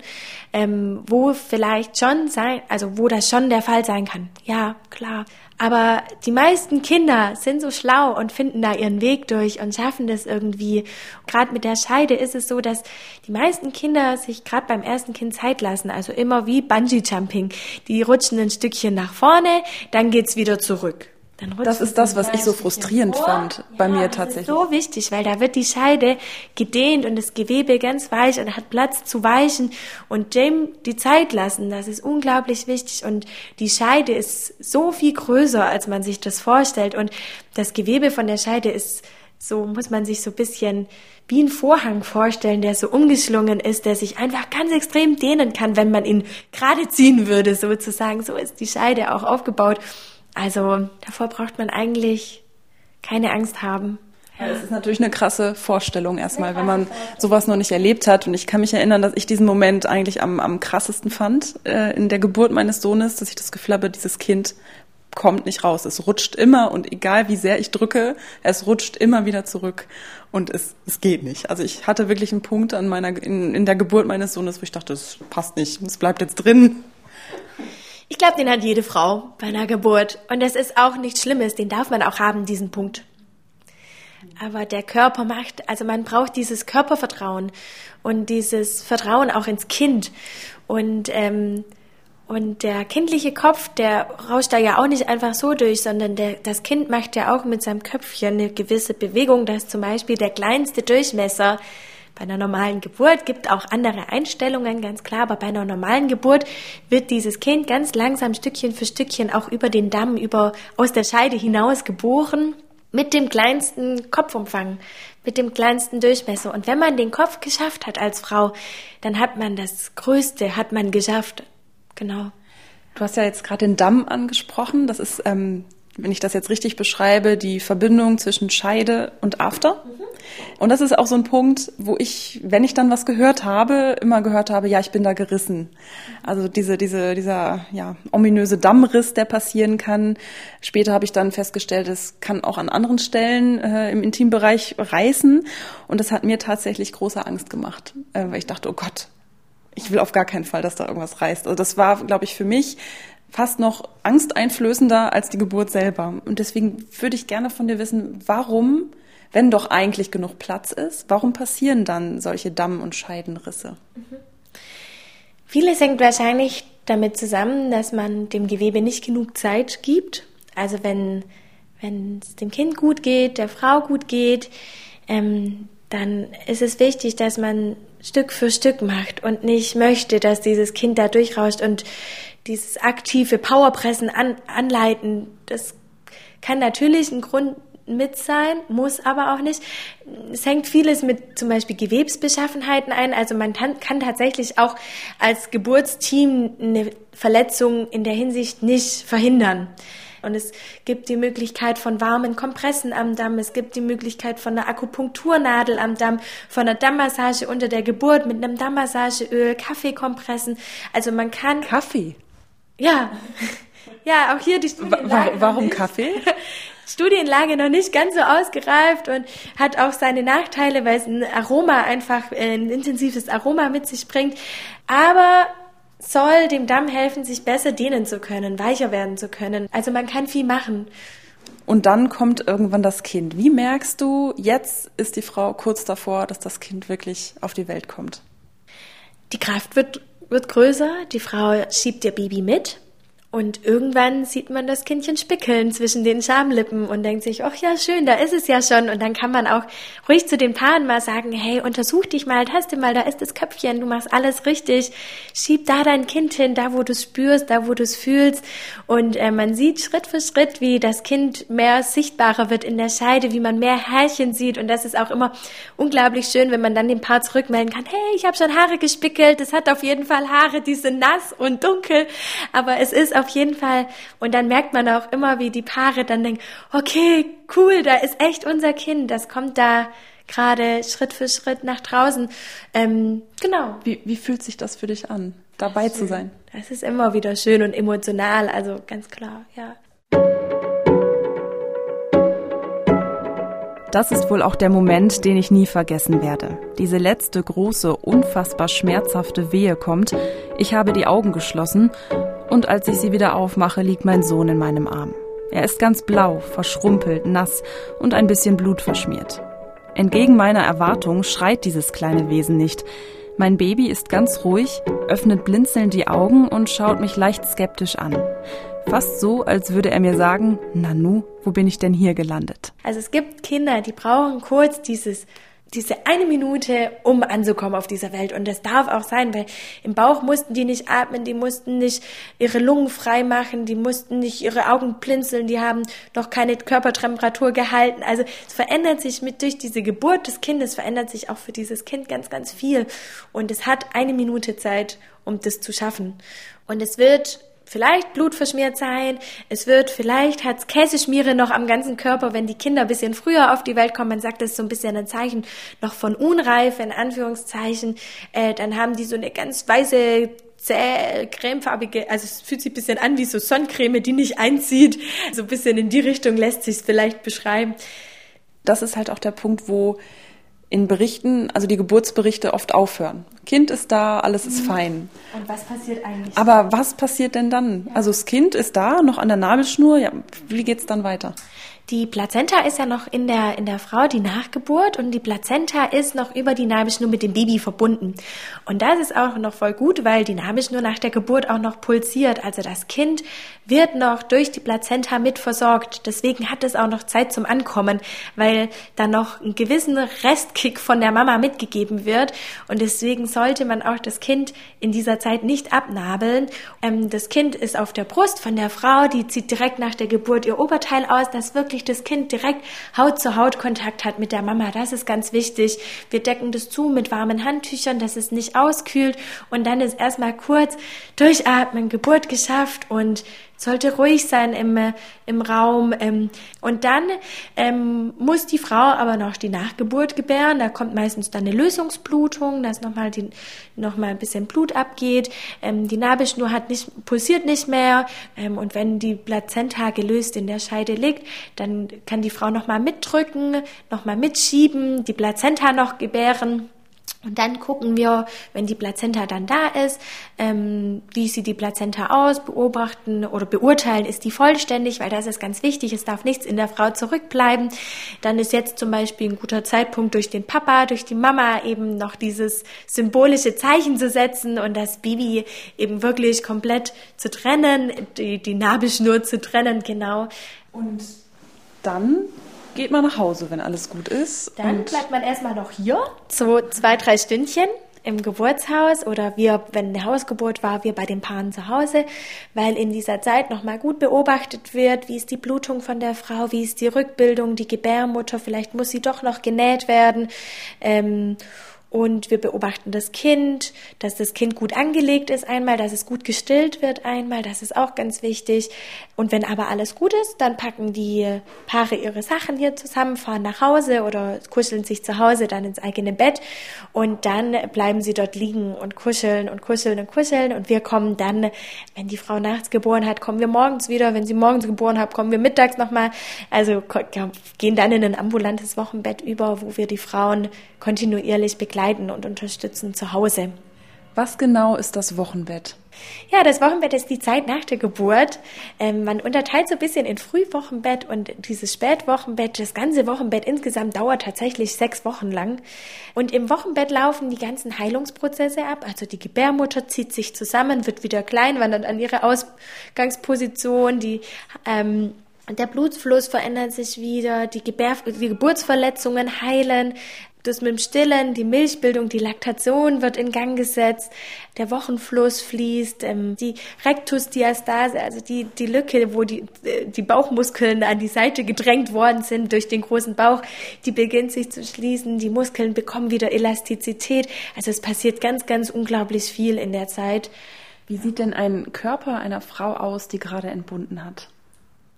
ähm, wo vielleicht schon sein, also wo das schon der Fall sein kann. Ja, klar. Aber die meisten Kinder sind so schlau und finden da ihren Weg durch und schaffen das irgendwie. Gerade mit der Scheide ist es so, dass die meisten Kinder sich gerade beim ersten Kind Zeit lassen. Also immer wie Bungee Jumping. Die rutschen ein Stückchen nach vorne, dann geht's wieder zurück das ist das, was ich so frustrierend vor. fand bei ja, mir tatsächlich. Das ist so wichtig, weil da wird die Scheide gedehnt und das Gewebe ganz weich und hat Platz zu weichen und dem die Zeit lassen. Das ist unglaublich wichtig und die Scheide ist so viel größer, als man sich das vorstellt und das Gewebe von der Scheide ist so muss man sich so ein bisschen wie ein Vorhang vorstellen, der so umgeschlungen ist, der sich einfach ganz extrem dehnen kann, wenn man ihn gerade ziehen würde, sozusagen. So ist die Scheide auch aufgebaut. Also davor braucht man eigentlich keine Angst haben. Ja, das ist natürlich eine krasse Vorstellung erstmal, wenn man sowas noch nicht erlebt hat. Und ich kann mich erinnern, dass ich diesen Moment eigentlich am, am krassesten fand äh, in der Geburt meines Sohnes, dass ich das Gefühl habe, dieses Kind kommt nicht raus. Es rutscht immer und egal wie sehr ich drücke, es rutscht immer wieder zurück und es, es geht nicht. Also ich hatte wirklich einen Punkt an meiner, in, in der Geburt meines Sohnes, wo ich dachte, es passt nicht, es bleibt jetzt drin. Ich glaube, den hat jede Frau bei einer Geburt. Und das ist auch nichts Schlimmes, den darf man auch haben, diesen Punkt. Aber der Körper macht, also man braucht dieses Körpervertrauen und dieses Vertrauen auch ins Kind. Und, ähm, und der kindliche Kopf, der rauscht da ja auch nicht einfach so durch, sondern der, das Kind macht ja auch mit seinem Köpfchen eine gewisse Bewegung, dass zum Beispiel der kleinste Durchmesser bei einer normalen Geburt gibt auch andere Einstellungen, ganz klar, aber bei einer normalen Geburt wird dieses Kind ganz langsam Stückchen für Stückchen auch über den Damm, über, aus der Scheide hinaus geboren mit dem kleinsten Kopfumfang, mit dem kleinsten Durchmesser. Und wenn man den Kopf geschafft hat als Frau, dann hat man das Größte, hat man geschafft. Genau. Du hast ja jetzt gerade den Damm angesprochen. Das ist, ähm, wenn ich das jetzt richtig beschreibe, die Verbindung zwischen Scheide und After. Mhm. Und das ist auch so ein Punkt, wo ich, wenn ich dann was gehört habe, immer gehört habe, ja, ich bin da gerissen. Also diese, diese, dieser ja, ominöse Dammriss, der passieren kann. Später habe ich dann festgestellt, es kann auch an anderen Stellen äh, im Intimbereich reißen. Und das hat mir tatsächlich große Angst gemacht, äh, weil ich dachte, oh Gott, ich will auf gar keinen Fall, dass da irgendwas reißt. Also das war, glaube ich, für mich fast noch angsteinflößender als die Geburt selber. Und deswegen würde ich gerne von dir wissen, warum wenn doch eigentlich genug Platz ist, warum passieren dann solche Damm- und Scheidenrisse? Mhm. Vieles hängt wahrscheinlich damit zusammen, dass man dem Gewebe nicht genug Zeit gibt. Also wenn wenn es dem Kind gut geht, der Frau gut geht, ähm, dann ist es wichtig, dass man Stück für Stück macht und nicht möchte, dass dieses Kind da durchrauscht und dieses aktive Powerpressen an, anleiten. Das kann natürlich ein Grund mit sein, muss aber auch nicht. Es hängt vieles mit zum Beispiel Gewebsbeschaffenheiten ein. Also man kann, tatsächlich auch als Geburtsteam eine Verletzung in der Hinsicht nicht verhindern. Und es gibt die Möglichkeit von warmen Kompressen am Damm. Es gibt die Möglichkeit von einer Akupunkturnadel am Damm, von einer Dammmassage unter der Geburt mit einem Dammmassageöl, Kaffeekompressen. Also man kann. Kaffee? Ja. Ja, auch hier die Studienlage. Warum Kaffee? Studienlage noch nicht ganz so ausgereift und hat auch seine Nachteile, weil es ein Aroma einfach, ein intensives Aroma mit sich bringt. Aber soll dem Damm helfen, sich besser dehnen zu können, weicher werden zu können. Also man kann viel machen. Und dann kommt irgendwann das Kind. Wie merkst du, jetzt ist die Frau kurz davor, dass das Kind wirklich auf die Welt kommt? Die Kraft wird, wird größer, die Frau schiebt ihr Baby mit und irgendwann sieht man das Kindchen spickeln zwischen den Schamlippen und denkt sich, ach ja, schön, da ist es ja schon. Und dann kann man auch ruhig zu den Paaren mal sagen, hey, untersuch dich mal, taste mal, da ist das Köpfchen, du machst alles richtig. Schieb da dein Kind hin, da wo du spürst, da wo du es fühlst. Und äh, man sieht Schritt für Schritt, wie das Kind mehr sichtbarer wird in der Scheide, wie man mehr Härchen sieht. Und das ist auch immer unglaublich schön, wenn man dann dem Paar zurückmelden kann, hey, ich habe schon Haare gespickelt, es hat auf jeden Fall Haare, die sind nass und dunkel, aber es ist auf jeden Fall. Und dann merkt man auch immer, wie die Paare dann denken, okay, cool, da ist echt unser Kind. Das kommt da gerade Schritt für Schritt nach draußen. Ähm, genau. Wie, wie fühlt sich das für dich an, dabei zu sein? Das ist immer wieder schön und emotional, also ganz klar, ja. Das ist wohl auch der Moment, den ich nie vergessen werde. Diese letzte große, unfassbar schmerzhafte Wehe kommt. Ich habe die Augen geschlossen und als ich sie wieder aufmache, liegt mein Sohn in meinem Arm. Er ist ganz blau, verschrumpelt, nass und ein bisschen blutverschmiert. Entgegen meiner Erwartung schreit dieses kleine Wesen nicht. Mein Baby ist ganz ruhig, öffnet blinzelnd die Augen und schaut mich leicht skeptisch an. Fast so, als würde er mir sagen, Nanu, wo bin ich denn hier gelandet? Also es gibt Kinder, die brauchen kurz dieses diese eine Minute, um anzukommen auf dieser Welt. Und das darf auch sein, weil im Bauch mussten die nicht atmen, die mussten nicht ihre Lungen frei machen, die mussten nicht ihre Augen blinzeln, die haben noch keine Körpertemperatur gehalten. Also es verändert sich mit durch diese Geburt des Kindes, verändert sich auch für dieses Kind ganz, ganz viel. Und es hat eine Minute Zeit, um das zu schaffen. Und es wird vielleicht blutverschmiert sein. Es wird vielleicht hat's Käseschmiere noch am ganzen Körper, wenn die Kinder ein bisschen früher auf die Welt kommen. Man sagt, das ist so ein bisschen ein Zeichen noch von Unreife, in Anführungszeichen. Äh, dann haben die so eine ganz weiße zäh, cremefarbige, also es fühlt sich ein bisschen an wie so Sonnencreme, die nicht einzieht. So ein bisschen in die Richtung lässt sich vielleicht beschreiben. Das ist halt auch der Punkt, wo in Berichten, also die Geburtsberichte oft aufhören. Kind ist da, alles ist mhm. fein. Und was passiert eigentlich? Aber was passiert denn dann? Ja. Also das Kind ist da, noch an der Nabelschnur. Ja, wie geht's dann weiter? Die Plazenta ist ja noch in der, in der Frau, die Nachgeburt, und die Plazenta ist noch über die Nabelschnur mit dem Baby verbunden. Und das ist auch noch voll gut, weil die Nabelschnur nach der Geburt auch noch pulsiert. Also das Kind wird noch durch die Plazenta mit versorgt. Deswegen hat es auch noch Zeit zum Ankommen, weil dann noch ein gewissen Restkick von der Mama mitgegeben wird. Und deswegen sollte man auch das Kind in dieser Zeit nicht abnabeln. Ähm, das Kind ist auf der Brust von der Frau, die zieht direkt nach der Geburt ihr Oberteil aus, dass wirklich das Kind direkt Haut zu Haut Kontakt hat mit der Mama. Das ist ganz wichtig. Wir decken das zu mit warmen Handtüchern, dass es nicht auskühlt. Und dann ist erstmal kurz durchatmen, Geburt geschafft und sollte ruhig sein im, äh, im Raum. Ähm, und dann ähm, muss die Frau aber noch die Nachgeburt gebären. Da kommt meistens dann eine Lösungsblutung, dass nochmal die, noch ein bisschen Blut abgeht. Ähm, die Nabelschnur hat nicht, pulsiert nicht mehr. Ähm, und wenn die Plazenta gelöst in der Scheide liegt, dann kann die Frau nochmal mitdrücken, nochmal mitschieben, die Plazenta noch gebären. Und dann gucken wir, wenn die Plazenta dann da ist, ähm, wie sieht die Plazenta aus, beobachten oder beurteilen, ist die vollständig, weil das ist ganz wichtig, es darf nichts in der Frau zurückbleiben. Dann ist jetzt zum Beispiel ein guter Zeitpunkt durch den Papa, durch die Mama eben noch dieses symbolische Zeichen zu setzen und das Baby eben wirklich komplett zu trennen, die, die Nabelschnur zu trennen, genau. Und dann geht man nach Hause, wenn alles gut ist. Dann bleibt man erstmal noch hier, so zwei, drei Stündchen im Geburtshaus oder wir, wenn eine Hausgeburt war, wir bei den Paaren zu Hause, weil in dieser Zeit nochmal gut beobachtet wird, wie ist die Blutung von der Frau, wie ist die Rückbildung, die Gebärmutter, vielleicht muss sie doch noch genäht werden. Ähm, und wir beobachten das Kind, dass das Kind gut angelegt ist einmal, dass es gut gestillt wird einmal, das ist auch ganz wichtig. Und wenn aber alles gut ist, dann packen die Paare ihre Sachen hier zusammen, fahren nach Hause oder kuscheln sich zu Hause dann ins eigene Bett. Und dann bleiben sie dort liegen und kuscheln und kuscheln und kuscheln. Und wir kommen dann, wenn die Frau nachts geboren hat, kommen wir morgens wieder, wenn sie morgens geboren hat, kommen wir mittags nochmal, also gehen dann in ein ambulantes Wochenbett über, wo wir die Frauen kontinuierlich begleiten begleiten und unterstützen zu Hause. Was genau ist das Wochenbett? Ja, das Wochenbett ist die Zeit nach der Geburt. Ähm, man unterteilt so ein bisschen in Frühwochenbett und dieses Spätwochenbett. Das ganze Wochenbett insgesamt dauert tatsächlich sechs Wochen lang. Und im Wochenbett laufen die ganzen Heilungsprozesse ab. Also die Gebärmutter zieht sich zusammen, wird wieder klein, wandert an ihre Ausgangsposition. Die ähm, der Blutfluss verändert sich wieder, die, Gebär die Geburtsverletzungen heilen, das mit dem Stillen, die Milchbildung, die Laktation wird in Gang gesetzt, der Wochenfluss fließt, ähm, die Rektusdiastase, also die, die Lücke, wo die, äh, die Bauchmuskeln an die Seite gedrängt worden sind durch den großen Bauch, die beginnt sich zu schließen, die Muskeln bekommen wieder Elastizität. Also es passiert ganz, ganz unglaublich viel in der Zeit. Wie sieht denn ein Körper einer Frau aus, die gerade entbunden hat?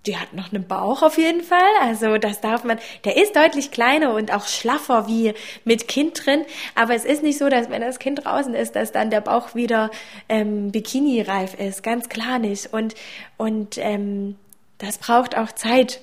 Die hat noch einen Bauch auf jeden Fall. Also das darf man, der ist deutlich kleiner und auch schlaffer wie mit Kind drin. Aber es ist nicht so, dass wenn das Kind draußen ist, dass dann der Bauch wieder ähm, Bikini-reif ist. Ganz klar nicht. Und, und ähm, das braucht auch Zeit,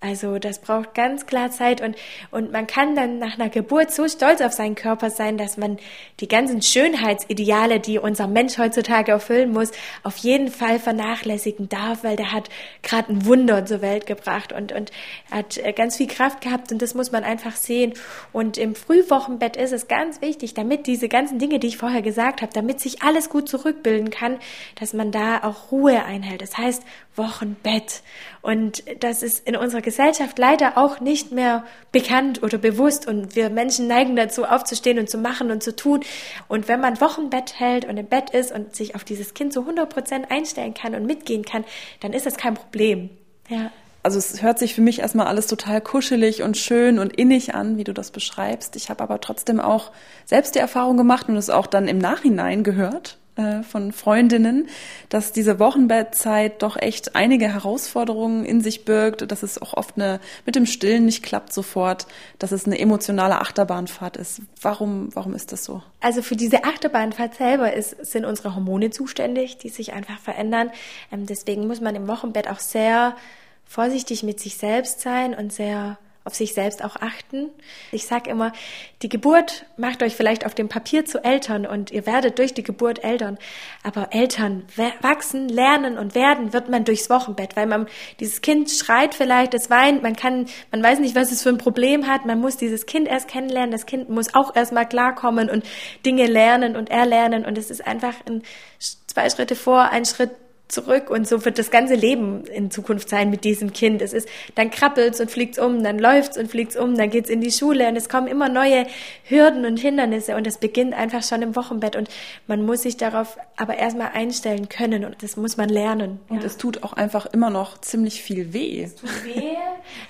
also das braucht ganz klar Zeit und, und man kann dann nach einer Geburt so stolz auf seinen Körper sein, dass man die ganzen Schönheitsideale, die unser Mensch heutzutage erfüllen muss, auf jeden Fall vernachlässigen darf, weil der hat gerade ein Wunder zur Welt gebracht und, und hat äh, ganz viel Kraft gehabt und das muss man einfach sehen. Und im Frühwochenbett ist es ganz wichtig, damit diese ganzen Dinge, die ich vorher gesagt habe, damit sich alles gut zurückbilden kann, dass man da auch Ruhe einhält. Das heißt Wochenbett. Und das ist in unserer Gesellschaft leider auch nicht mehr bekannt oder bewusst. Und wir Menschen neigen dazu, aufzustehen und zu machen und zu tun. Und wenn man Wochenbett hält und im Bett ist und sich auf dieses Kind zu 100 Prozent einstellen kann und mitgehen kann, dann ist das kein Problem. Ja. Also es hört sich für mich erstmal alles total kuschelig und schön und innig an, wie du das beschreibst. Ich habe aber trotzdem auch selbst die Erfahrung gemacht und es auch dann im Nachhinein gehört, äh, von Freundinnen, dass diese Wochenbettzeit doch echt einige Herausforderungen in sich birgt, dass es auch oft eine, mit dem Stillen nicht klappt sofort, dass es eine emotionale Achterbahnfahrt ist. Warum, warum ist das so? Also für diese Achterbahnfahrt selber ist, sind unsere Hormone zuständig, die sich einfach verändern. Ähm, deswegen muss man im Wochenbett auch sehr vorsichtig mit sich selbst sein und sehr auf sich selbst auch achten. Ich sage immer, die Geburt macht euch vielleicht auf dem Papier zu Eltern und ihr werdet durch die Geburt Eltern. Aber Eltern wachsen, lernen und werden wird man durchs Wochenbett, weil man dieses Kind schreit vielleicht, es weint, man kann, man weiß nicht, was es für ein Problem hat, man muss dieses Kind erst kennenlernen, das Kind muss auch erstmal klarkommen und Dinge lernen und erlernen und es ist einfach ein zwei Schritte vor, ein Schritt zurück und so wird das ganze Leben in Zukunft sein mit diesem Kind. Es ist, dann krabbelt's und fliegt's um, dann läuft's und fliegt's um, dann geht's in die Schule und es kommen immer neue Hürden und Hindernisse und es beginnt einfach schon im Wochenbett und man muss sich darauf aber erstmal einstellen können und das muss man lernen. Und ja. es tut auch einfach immer noch ziemlich viel weh. Es tut weh,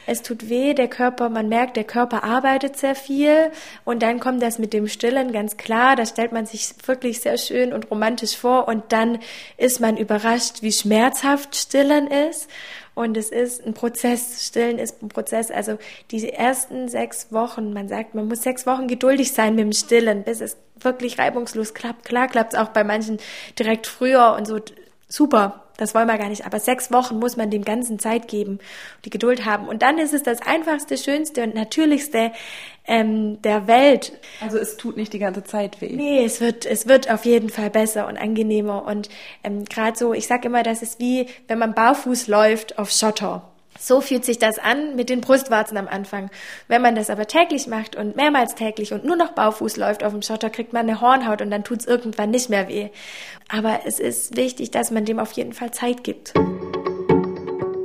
es tut weh, der Körper, man merkt, der Körper arbeitet sehr viel und dann kommt das mit dem Stillen ganz klar, da stellt man sich wirklich sehr schön und romantisch vor und dann ist man überrascht, überrascht, wie schmerzhaft Stillen ist. Und es ist ein Prozess. Stillen ist ein Prozess. Also diese ersten sechs Wochen, man sagt, man muss sechs Wochen geduldig sein mit dem Stillen, bis es wirklich reibungslos klappt. Klar klappt es auch bei manchen direkt früher und so. Super, das wollen wir gar nicht. Aber sechs Wochen muss man dem Ganzen Zeit geben, die Geduld haben. Und dann ist es das einfachste, schönste und natürlichste ähm, der Welt. Also es tut nicht die ganze Zeit weh. Nee, es wird, es wird auf jeden Fall besser und angenehmer. Und ähm, gerade so, ich sag immer, das ist wie, wenn man barfuß läuft auf Schotter. So fühlt sich das an mit den Brustwarzen am Anfang. Wenn man das aber täglich macht und mehrmals täglich und nur noch Baufuß läuft auf dem Schotter, kriegt man eine Hornhaut und dann tut es irgendwann nicht mehr weh. Aber es ist wichtig, dass man dem auf jeden Fall Zeit gibt.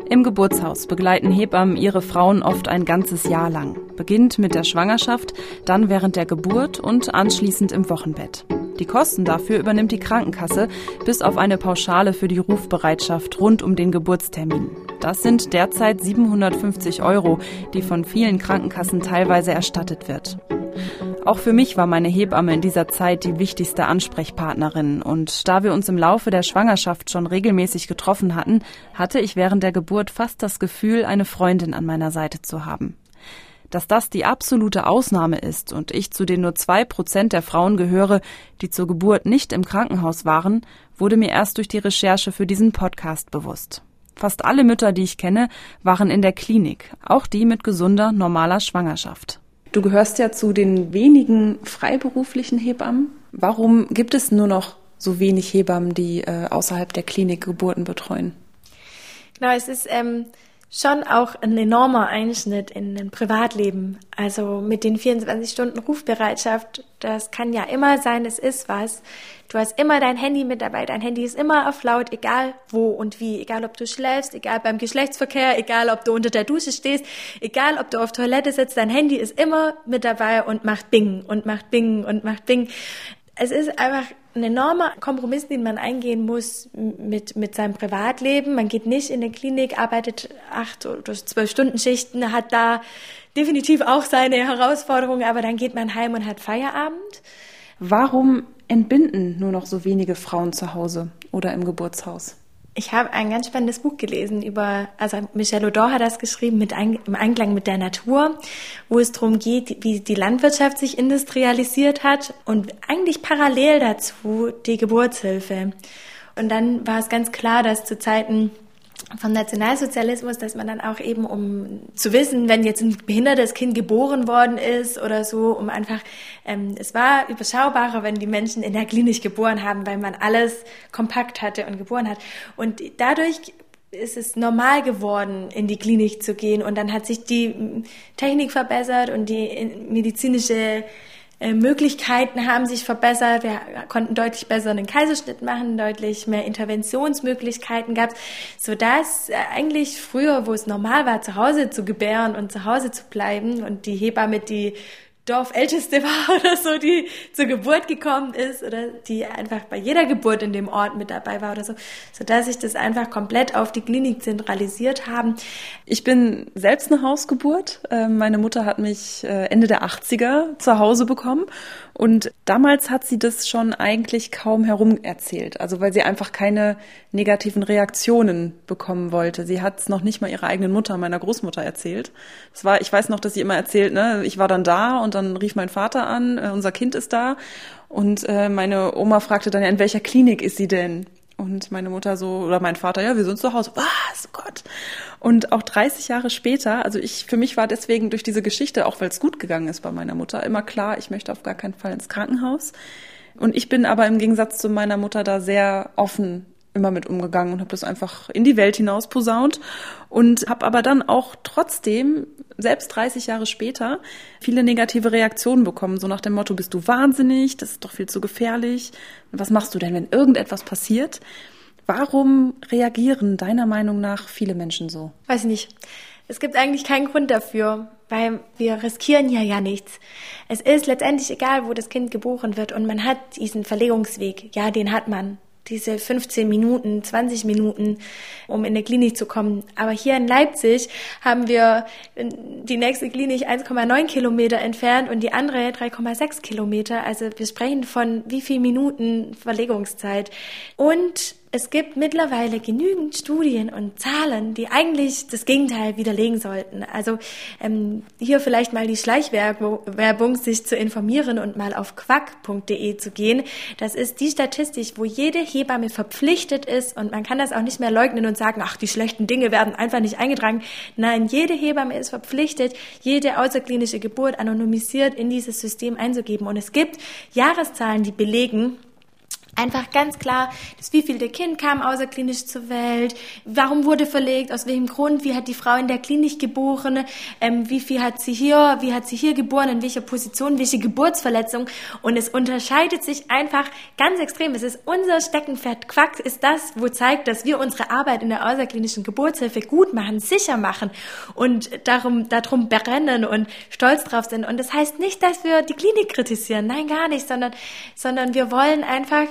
Im Geburtshaus begleiten Hebammen ihre Frauen oft ein ganzes Jahr lang. Beginnt mit der Schwangerschaft, dann während der Geburt und anschließend im Wochenbett. Die Kosten dafür übernimmt die Krankenkasse, bis auf eine Pauschale für die Rufbereitschaft rund um den Geburtstermin. Das sind derzeit 750 Euro, die von vielen Krankenkassen teilweise erstattet wird. Auch für mich war meine Hebamme in dieser Zeit die wichtigste Ansprechpartnerin und da wir uns im Laufe der Schwangerschaft schon regelmäßig getroffen hatten, hatte ich während der Geburt fast das Gefühl, eine Freundin an meiner Seite zu haben. Dass das die absolute Ausnahme ist und ich zu den nur zwei Prozent der Frauen gehöre, die zur Geburt nicht im Krankenhaus waren, wurde mir erst durch die Recherche für diesen Podcast bewusst. Fast alle Mütter, die ich kenne, waren in der Klinik, auch die mit gesunder, normaler Schwangerschaft. Du gehörst ja zu den wenigen freiberuflichen Hebammen. Warum gibt es nur noch so wenig Hebammen, die äh, außerhalb der Klinik Geburten betreuen? Genau, es ist ähm, schon auch ein enormer Einschnitt in ein Privatleben. Also mit den 24 Stunden Rufbereitschaft, das kann ja immer sein, es ist was. Du hast immer dein Handy mit dabei, dein Handy ist immer auf laut, egal wo und wie, egal ob du schläfst, egal beim Geschlechtsverkehr, egal ob du unter der Dusche stehst, egal ob du auf Toilette sitzt, dein Handy ist immer mit dabei und macht Bing und macht Bing und macht Bing. Es ist einfach ein enormer Kompromiss, den man eingehen muss mit, mit seinem Privatleben. Man geht nicht in eine Klinik, arbeitet acht oder zwölf Stunden Schichten, hat da definitiv auch seine Herausforderungen, aber dann geht man heim und hat Feierabend. Warum entbinden nur noch so wenige Frauen zu Hause oder im Geburtshaus? Ich habe ein ganz spannendes Buch gelesen über, also Michel Odor hat das geschrieben, mit ein, im Einklang mit der Natur, wo es darum geht, wie die Landwirtschaft sich industrialisiert hat und eigentlich parallel dazu die Geburtshilfe. Und dann war es ganz klar, dass zu Zeiten vom Nationalsozialismus, dass man dann auch eben, um zu wissen, wenn jetzt ein behindertes Kind geboren worden ist oder so, um einfach, ähm, es war überschaubarer, wenn die Menschen in der Klinik geboren haben, weil man alles kompakt hatte und geboren hat. Und dadurch ist es normal geworden, in die Klinik zu gehen. Und dann hat sich die Technik verbessert und die medizinische äh, Möglichkeiten haben sich verbessert. Wir konnten deutlich besser einen Kaiserschnitt machen, deutlich mehr Interventionsmöglichkeiten gab es, sodass äh, eigentlich früher, wo es normal war, zu Hause zu gebären und zu Hause zu bleiben und die Hebamme, die Dorfälteste war oder so, die zur Geburt gekommen ist oder die einfach bei jeder Geburt in dem Ort mit dabei war oder so, so dass sich das einfach komplett auf die Klinik zentralisiert haben. Ich bin selbst eine Hausgeburt. Ähm, meine Mutter hat mich äh, Ende der 80er zu Hause bekommen und damals hat sie das schon eigentlich kaum herum erzählt, also weil sie einfach keine negativen Reaktionen bekommen wollte. Sie hat es noch nicht mal ihrer eigenen Mutter, meiner Großmutter erzählt. Das war, ich weiß noch, dass sie immer erzählt, ne, ich war dann da und dann rief mein Vater an, äh, unser Kind ist da und äh, meine Oma fragte dann, in welcher Klinik ist sie denn? Und meine Mutter so, oder mein Vater, ja, wir sind zu Hause. Was? Gott. Und auch 30 Jahre später, also ich, für mich war deswegen durch diese Geschichte, auch weil es gut gegangen ist bei meiner Mutter, immer klar, ich möchte auf gar keinen Fall ins Krankenhaus. Und ich bin aber im Gegensatz zu meiner Mutter da sehr offen immer mit umgegangen und habe das einfach in die Welt hinaus posaunt und habe aber dann auch trotzdem selbst 30 Jahre später viele negative Reaktionen bekommen, so nach dem Motto bist du wahnsinnig, das ist doch viel zu gefährlich. Was machst du denn, wenn irgendetwas passiert? Warum reagieren deiner Meinung nach viele Menschen so? Weiß ich nicht. Es gibt eigentlich keinen Grund dafür, weil wir riskieren ja ja nichts. Es ist letztendlich egal, wo das Kind geboren wird und man hat diesen Verlegungsweg. Ja, den hat man diese 15 Minuten, 20 Minuten, um in eine Klinik zu kommen. Aber hier in Leipzig haben wir die nächste Klinik 1,9 Kilometer entfernt und die andere 3,6 Kilometer. Also wir sprechen von wie viel Minuten Verlegungszeit. Und es gibt mittlerweile genügend Studien und Zahlen, die eigentlich das Gegenteil widerlegen sollten. Also ähm, hier vielleicht mal die Schleichwerbung, sich zu informieren und mal auf quack.de zu gehen. Das ist die Statistik, wo jede Hebamme verpflichtet ist und man kann das auch nicht mehr leugnen und sagen, ach, die schlechten Dinge werden einfach nicht eingetragen. Nein, jede Hebamme ist verpflichtet, jede außerklinische Geburt anonymisiert in dieses System einzugeben. Und es gibt Jahreszahlen, die belegen, Einfach ganz klar, das wievielte Kind kam außerklinisch zur Welt, warum wurde verlegt, aus welchem Grund, wie hat die Frau in der Klinik geboren, ähm, wie viel hat sie hier, wie hat sie hier geboren, in welcher Position, welche Geburtsverletzung. Und es unterscheidet sich einfach ganz extrem. Es ist unser Steckenpferd. Quack ist das, wo zeigt, dass wir unsere Arbeit in der außerklinischen Geburtshilfe gut machen, sicher machen und darum, darum brennen und stolz drauf sind. Und das heißt nicht, dass wir die Klinik kritisieren. Nein, gar nicht, sondern, sondern wir wollen einfach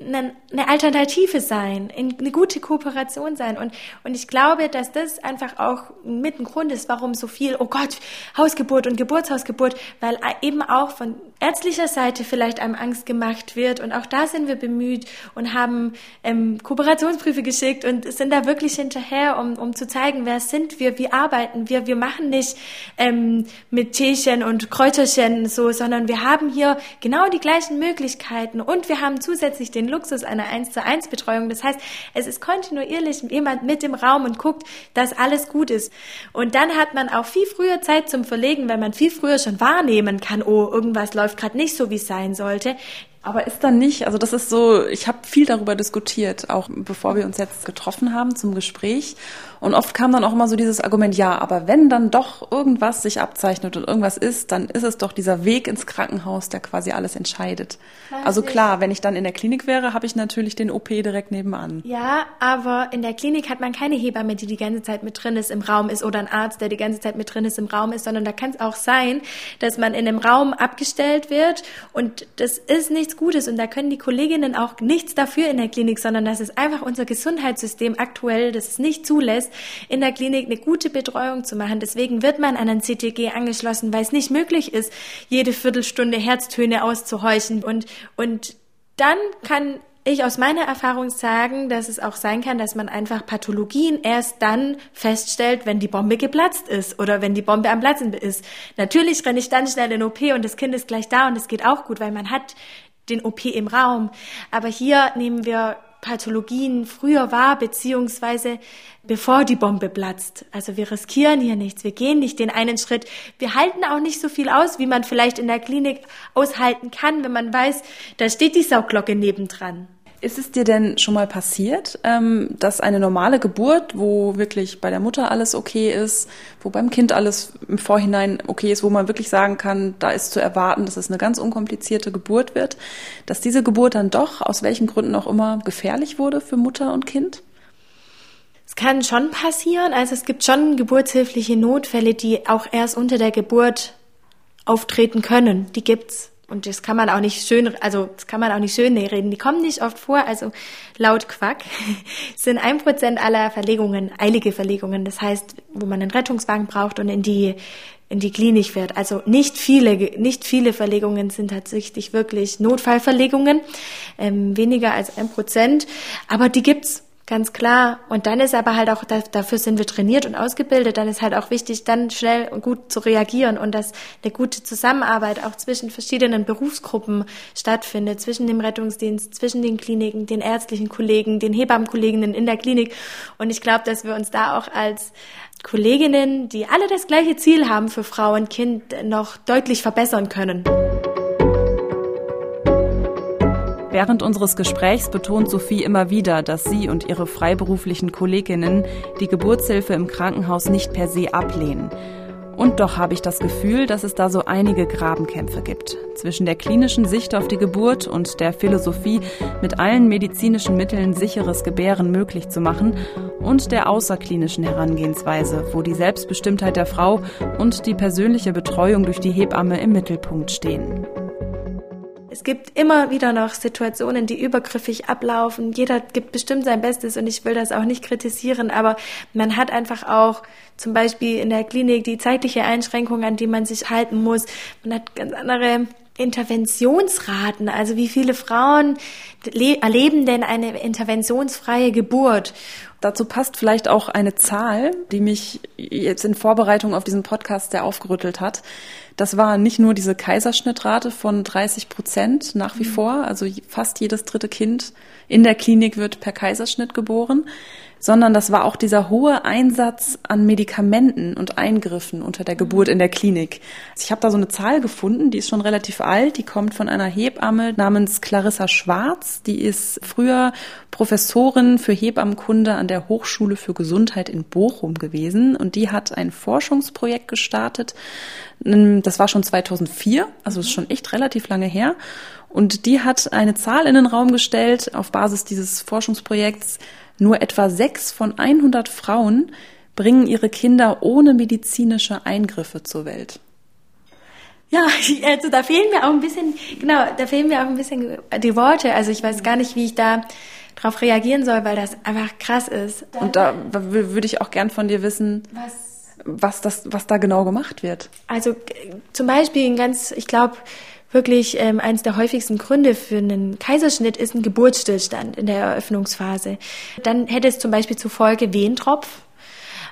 eine, Alternative sein, eine gute Kooperation sein. Und, und ich glaube, dass das einfach auch mit ein Grund ist, warum so viel, oh Gott, Hausgeburt und Geburtshausgeburt, weil eben auch von ärztlicher Seite vielleicht einem Angst gemacht wird. Und auch da sind wir bemüht und haben ähm, Kooperationsbriefe geschickt und sind da wirklich hinterher, um, um zu zeigen, wer sind wir, wie arbeiten wir. Wir machen nicht ähm, mit Teechen und Kräuterchen so, sondern wir haben hier genau die gleichen Möglichkeiten und wir haben zusätzlich den Luxus einer 1 zu 1 Betreuung. Das heißt, es ist kontinuierlich jemand mit im Raum und guckt, dass alles gut ist. Und dann hat man auch viel früher Zeit zum Verlegen, weil man viel früher schon wahrnehmen kann, oh, irgendwas läuft gerade nicht so, wie es sein sollte. Aber ist dann nicht, also das ist so, ich habe viel darüber diskutiert, auch bevor wir uns jetzt getroffen haben zum Gespräch. Und oft kam dann auch immer so dieses Argument, ja, aber wenn dann doch irgendwas sich abzeichnet und irgendwas ist, dann ist es doch dieser Weg ins Krankenhaus, der quasi alles entscheidet. Weiß also klar, wenn ich dann in der Klinik wäre, habe ich natürlich den OP direkt nebenan. Ja, aber in der Klinik hat man keine Hebamme, die die ganze Zeit mit drin ist, im Raum ist oder ein Arzt, der die ganze Zeit mit drin ist, im Raum ist, sondern da kann es auch sein, dass man in einem Raum abgestellt wird und das ist nichts Gutes und da können die Kolleginnen auch nichts dafür in der Klinik, sondern das ist einfach unser Gesundheitssystem aktuell, das es nicht zulässt, ist, in der Klinik eine gute Betreuung zu machen. Deswegen wird man an ein CTG angeschlossen, weil es nicht möglich ist, jede Viertelstunde Herztöne auszuhorchen. Und, und dann kann ich aus meiner Erfahrung sagen, dass es auch sein kann, dass man einfach Pathologien erst dann feststellt, wenn die Bombe geplatzt ist oder wenn die Bombe am Platzen ist. Natürlich renne ich dann schnell in OP und das Kind ist gleich da und es geht auch gut, weil man hat den OP im Raum. Aber hier nehmen wir Pathologien früher war, beziehungsweise bevor die Bombe platzt. Also wir riskieren hier nichts, wir gehen nicht den einen Schritt. Wir halten auch nicht so viel aus, wie man vielleicht in der Klinik aushalten kann, wenn man weiß, da steht die Sauglocke nebendran. Ist es dir denn schon mal passiert, ähm, dass eine normale Geburt, wo wirklich bei der Mutter alles okay ist, wo beim Kind alles im Vorhinein okay ist, wo man wirklich sagen kann, da ist zu erwarten, dass es eine ganz unkomplizierte Geburt wird, dass diese Geburt dann doch, aus welchen Gründen auch immer, gefährlich wurde für Mutter und Kind? Es kann schon passieren. Also es gibt schon geburtshilfliche Notfälle, die auch erst unter der Geburt auftreten können. Die gibt's. Und das kann man auch nicht schön, also das kann man auch nicht schön reden. Die kommen nicht oft vor. Also laut Quack sind ein Prozent aller Verlegungen eilige Verlegungen. Das heißt, wo man einen Rettungswagen braucht und in die in die Klinik fährt. Also nicht viele, nicht viele Verlegungen sind tatsächlich wirklich Notfallverlegungen, ähm, weniger als ein Prozent, aber die gibt's Ganz klar. Und dann ist aber halt auch, dafür sind wir trainiert und ausgebildet, dann ist halt auch wichtig, dann schnell und gut zu reagieren und dass eine gute Zusammenarbeit auch zwischen verschiedenen Berufsgruppen stattfindet, zwischen dem Rettungsdienst, zwischen den Kliniken, den ärztlichen Kollegen, den Hebammenkolleginnen in der Klinik. Und ich glaube, dass wir uns da auch als Kolleginnen, die alle das gleiche Ziel haben für Frau und Kind, noch deutlich verbessern können. Während unseres Gesprächs betont Sophie immer wieder, dass sie und ihre freiberuflichen Kolleginnen die Geburtshilfe im Krankenhaus nicht per se ablehnen. Und doch habe ich das Gefühl, dass es da so einige Grabenkämpfe gibt. Zwischen der klinischen Sicht auf die Geburt und der Philosophie, mit allen medizinischen Mitteln sicheres Gebären möglich zu machen und der außerklinischen Herangehensweise, wo die Selbstbestimmtheit der Frau und die persönliche Betreuung durch die Hebamme im Mittelpunkt stehen. Es gibt immer wieder noch Situationen, die übergriffig ablaufen. Jeder gibt bestimmt sein Bestes und ich will das auch nicht kritisieren, aber man hat einfach auch zum Beispiel in der Klinik die zeitliche Einschränkung, an die man sich halten muss. Man hat ganz andere Interventionsraten. Also wie viele Frauen erleben denn eine interventionsfreie Geburt? Dazu passt vielleicht auch eine Zahl, die mich jetzt in Vorbereitung auf diesen Podcast sehr aufgerüttelt hat. Das war nicht nur diese Kaiserschnittrate von 30 Prozent nach wie mhm. vor, also fast jedes dritte Kind in der Klinik wird per Kaiserschnitt geboren, sondern das war auch dieser hohe Einsatz an Medikamenten und Eingriffen unter der Geburt in der Klinik. Ich habe da so eine Zahl gefunden, die ist schon relativ alt, die kommt von einer Hebamme namens Clarissa Schwarz, die ist früher Professorin für Hebammenkunde an der Hochschule für Gesundheit in Bochum gewesen und die hat ein Forschungsprojekt gestartet. Das war schon 2004, also ist schon echt relativ lange her. Und die hat eine Zahl in den Raum gestellt auf Basis dieses Forschungsprojekts, nur etwa sechs von 100 Frauen bringen ihre Kinder ohne medizinische Eingriffe zur Welt. Ja, also da fehlen mir auch ein bisschen, genau, da fehlen mir auch ein bisschen die Worte. Also ich weiß gar nicht, wie ich da drauf reagieren soll, weil das einfach krass ist. Und da würde ich auch gern von dir wissen, was, was das, was da genau gemacht wird. Also zum Beispiel ein ganz, ich glaube, wirklich ähm, eines der häufigsten Gründe für einen Kaiserschnitt ist ein Geburtsstillstand in der Eröffnungsphase. Dann hätte es zum Beispiel zur Folge Wehentropf,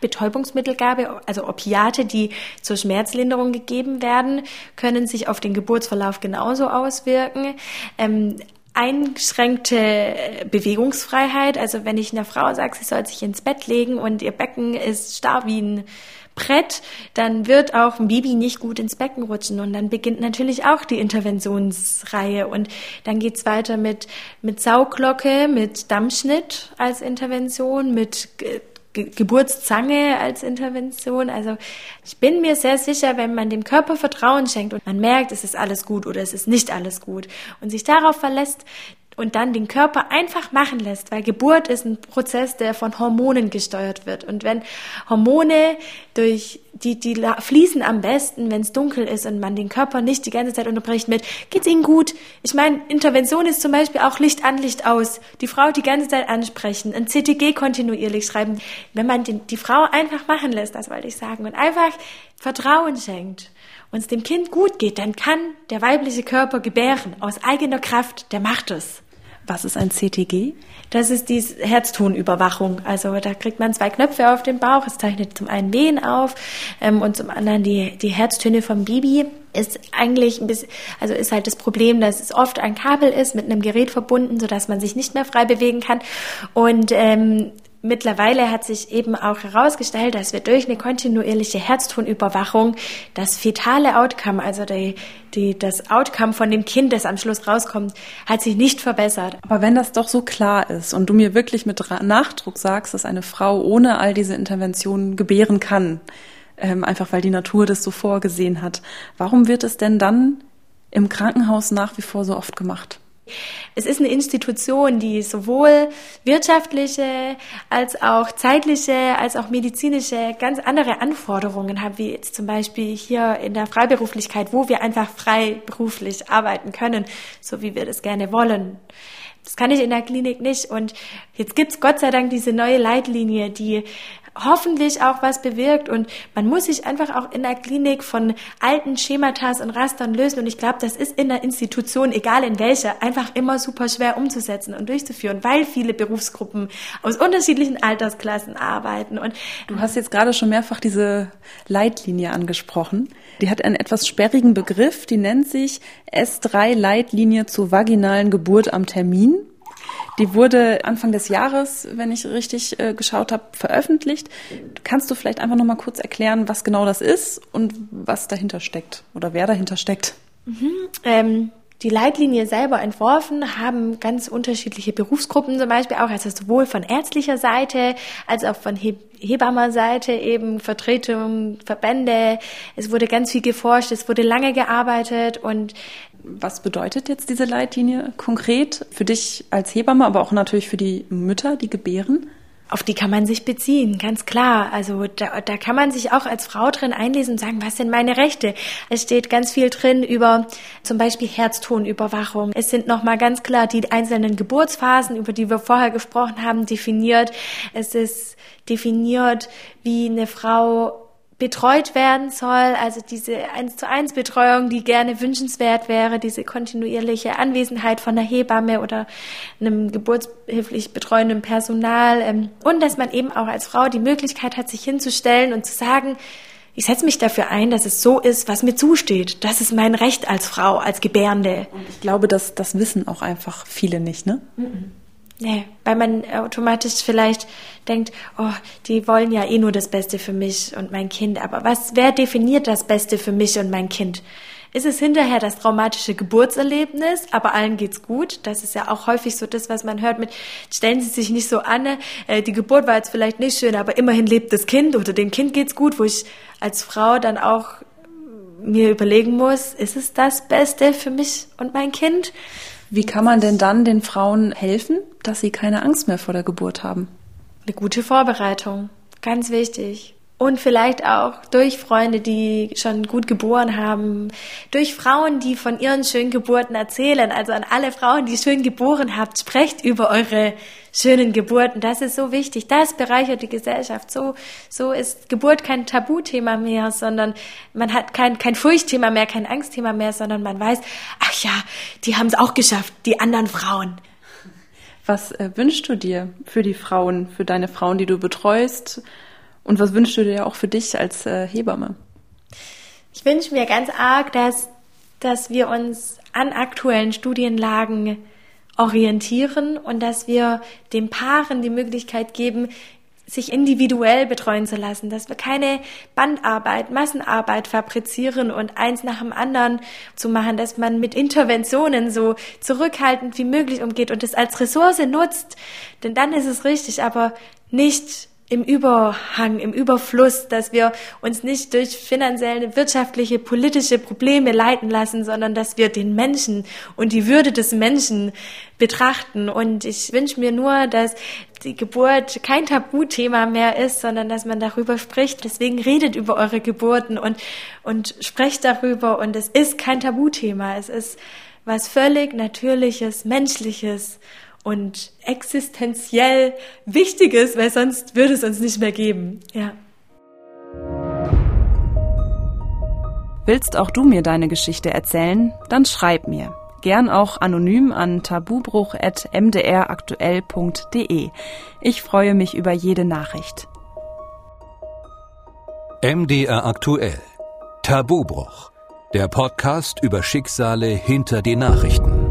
Betäubungsmittelgabe, also Opiate, die zur Schmerzlinderung gegeben werden, können sich auf den Geburtsverlauf genauso auswirken. Ähm, eingeschränkte Bewegungsfreiheit. Also wenn ich einer Frau sage, sie soll sich ins Bett legen und ihr Becken ist starr wie ein Brett, dann wird auch ein Baby nicht gut ins Becken rutschen und dann beginnt natürlich auch die Interventionsreihe und dann geht's weiter mit, mit Sauglocke, mit Dammschnitt als Intervention, mit Geburtszange als Intervention. Also ich bin mir sehr sicher, wenn man dem Körper Vertrauen schenkt und man merkt, es ist alles gut oder es ist nicht alles gut und sich darauf verlässt, und dann den Körper einfach machen lässt, weil Geburt ist ein Prozess, der von Hormonen gesteuert wird. Und wenn Hormone durch die, die fließen am besten, wenn es dunkel ist und man den Körper nicht die ganze Zeit unterbricht mit, geht's Ihnen gut? Ich meine, Intervention ist zum Beispiel auch Licht an, Licht aus. Die Frau die ganze Zeit ansprechen, ein CTG kontinuierlich schreiben. Wenn man den, die Frau einfach machen lässt, das wollte ich sagen, und einfach Vertrauen schenkt und es dem Kind gut geht, dann kann der weibliche Körper gebären aus eigener Kraft, der macht es. Was ist ein CTG? Das ist die Herztonüberwachung. Also da kriegt man zwei Knöpfe auf dem Bauch. Es zeichnet zum einen Wehen auf ähm, und zum anderen die, die Herztöne vom Baby. Ist eigentlich ein bisschen, also ist halt das Problem, dass es oft ein Kabel ist mit einem Gerät verbunden, sodass man sich nicht mehr frei bewegen kann. Und ähm, Mittlerweile hat sich eben auch herausgestellt, dass wir durch eine kontinuierliche Herztonüberwachung das fetale Outcome, also die, die, das Outcome von dem Kind, das am Schluss rauskommt, hat sich nicht verbessert. Aber wenn das doch so klar ist und du mir wirklich mit Nachdruck sagst, dass eine Frau ohne all diese Interventionen gebären kann, ähm, einfach weil die Natur das so vorgesehen hat, warum wird es denn dann im Krankenhaus nach wie vor so oft gemacht? Es ist eine Institution, die sowohl wirtschaftliche als auch zeitliche als auch medizinische ganz andere Anforderungen hat, wie jetzt zum Beispiel hier in der Freiberuflichkeit, wo wir einfach freiberuflich arbeiten können, so wie wir das gerne wollen. Das kann ich in der Klinik nicht. Und jetzt gibt's Gott sei Dank diese neue Leitlinie, die hoffentlich auch was bewirkt. Und man muss sich einfach auch in der Klinik von alten Schematas und Rastern lösen. Und ich glaube, das ist in der Institution, egal in welcher, einfach immer super schwer umzusetzen und durchzuführen, weil viele Berufsgruppen aus unterschiedlichen Altersklassen arbeiten. Und du hast jetzt gerade schon mehrfach diese Leitlinie angesprochen. Die hat einen etwas sperrigen Begriff, die nennt sich S3 Leitlinie zur vaginalen Geburt am Termin. Die wurde Anfang des Jahres, wenn ich richtig äh, geschaut habe, veröffentlicht. Kannst du vielleicht einfach noch mal kurz erklären, was genau das ist und was dahinter steckt oder wer dahinter steckt? Mhm, ähm die Leitlinie selber entworfen haben ganz unterschiedliche Berufsgruppen zum Beispiel auch, also sowohl von ärztlicher Seite als auch von He Hebammerseite eben Vertretungen, Verbände. Es wurde ganz viel geforscht, es wurde lange gearbeitet und was bedeutet jetzt diese Leitlinie konkret für dich als Hebamme, aber auch natürlich für die Mütter, die gebären? Auf die kann man sich beziehen, ganz klar. Also da, da kann man sich auch als Frau drin einlesen und sagen, was sind meine Rechte? Es steht ganz viel drin über zum Beispiel Herztonüberwachung. Es sind nochmal ganz klar die einzelnen Geburtsphasen, über die wir vorher gesprochen haben, definiert. Es ist definiert, wie eine Frau betreut werden soll, also diese eins zu eins Betreuung, die gerne wünschenswert wäre, diese kontinuierliche Anwesenheit von einer Hebamme oder einem geburtshilflich betreuenden Personal ähm, und dass man eben auch als Frau die Möglichkeit hat, sich hinzustellen und zu sagen, ich setze mich dafür ein, dass es so ist, was mir zusteht. Das ist mein Recht als Frau, als Gebärende. Und ich glaube, dass das wissen auch einfach viele nicht, ne? Mhm. Nee, weil man automatisch vielleicht denkt, oh, die wollen ja eh nur das Beste für mich und mein Kind. Aber was, wer definiert das Beste für mich und mein Kind? Ist es hinterher das traumatische Geburtserlebnis, aber allen geht's gut? Das ist ja auch häufig so das, was man hört mit, stellen Sie sich nicht so an, äh, die Geburt war jetzt vielleicht nicht schön, aber immerhin lebt das Kind oder dem Kind geht's gut, wo ich als Frau dann auch mir überlegen muss, ist es das Beste für mich und mein Kind? Wie kann man denn dann den Frauen helfen, dass sie keine Angst mehr vor der Geburt haben? Eine gute Vorbereitung, ganz wichtig. Und vielleicht auch durch Freunde, die schon gut geboren haben, durch Frauen, die von ihren schönen Geburten erzählen. Also an alle Frauen, die schön geboren habt, sprecht über eure schönen Geburten. Das ist so wichtig. Das bereichert die Gesellschaft. So, so ist Geburt kein Tabuthema mehr, sondern man hat kein, kein Furchtthema mehr, kein Angstthema mehr, sondern man weiß, ach ja, die haben es auch geschafft, die anderen Frauen. Was äh, wünschst du dir für die Frauen, für deine Frauen, die du betreust? Und was wünschst du dir auch für dich als äh, Hebamme? Ich wünsche mir ganz arg, dass, dass wir uns an aktuellen Studienlagen orientieren und dass wir den Paaren die Möglichkeit geben, sich individuell betreuen zu lassen, dass wir keine Bandarbeit, Massenarbeit fabrizieren und eins nach dem anderen zu machen, dass man mit Interventionen so zurückhaltend wie möglich umgeht und es als Ressource nutzt, denn dann ist es richtig, aber nicht im Überhang, im Überfluss, dass wir uns nicht durch finanzielle, wirtschaftliche, politische Probleme leiten lassen, sondern dass wir den Menschen und die Würde des Menschen betrachten. Und ich wünsche mir nur, dass die Geburt kein Tabuthema mehr ist, sondern dass man darüber spricht. Deswegen redet über eure Geburten und, und sprecht darüber. Und es ist kein Tabuthema. Es ist was völlig Natürliches, Menschliches und existenziell Wichtiges, weil sonst würde es uns nicht mehr geben. Ja. Willst auch du mir deine Geschichte erzählen? Dann schreib mir. Gern auch anonym an tabubruch.mdraktuell.de. Ich freue mich über jede Nachricht. MDR aktuell. Tabubruch. Der Podcast über Schicksale hinter den Nachrichten.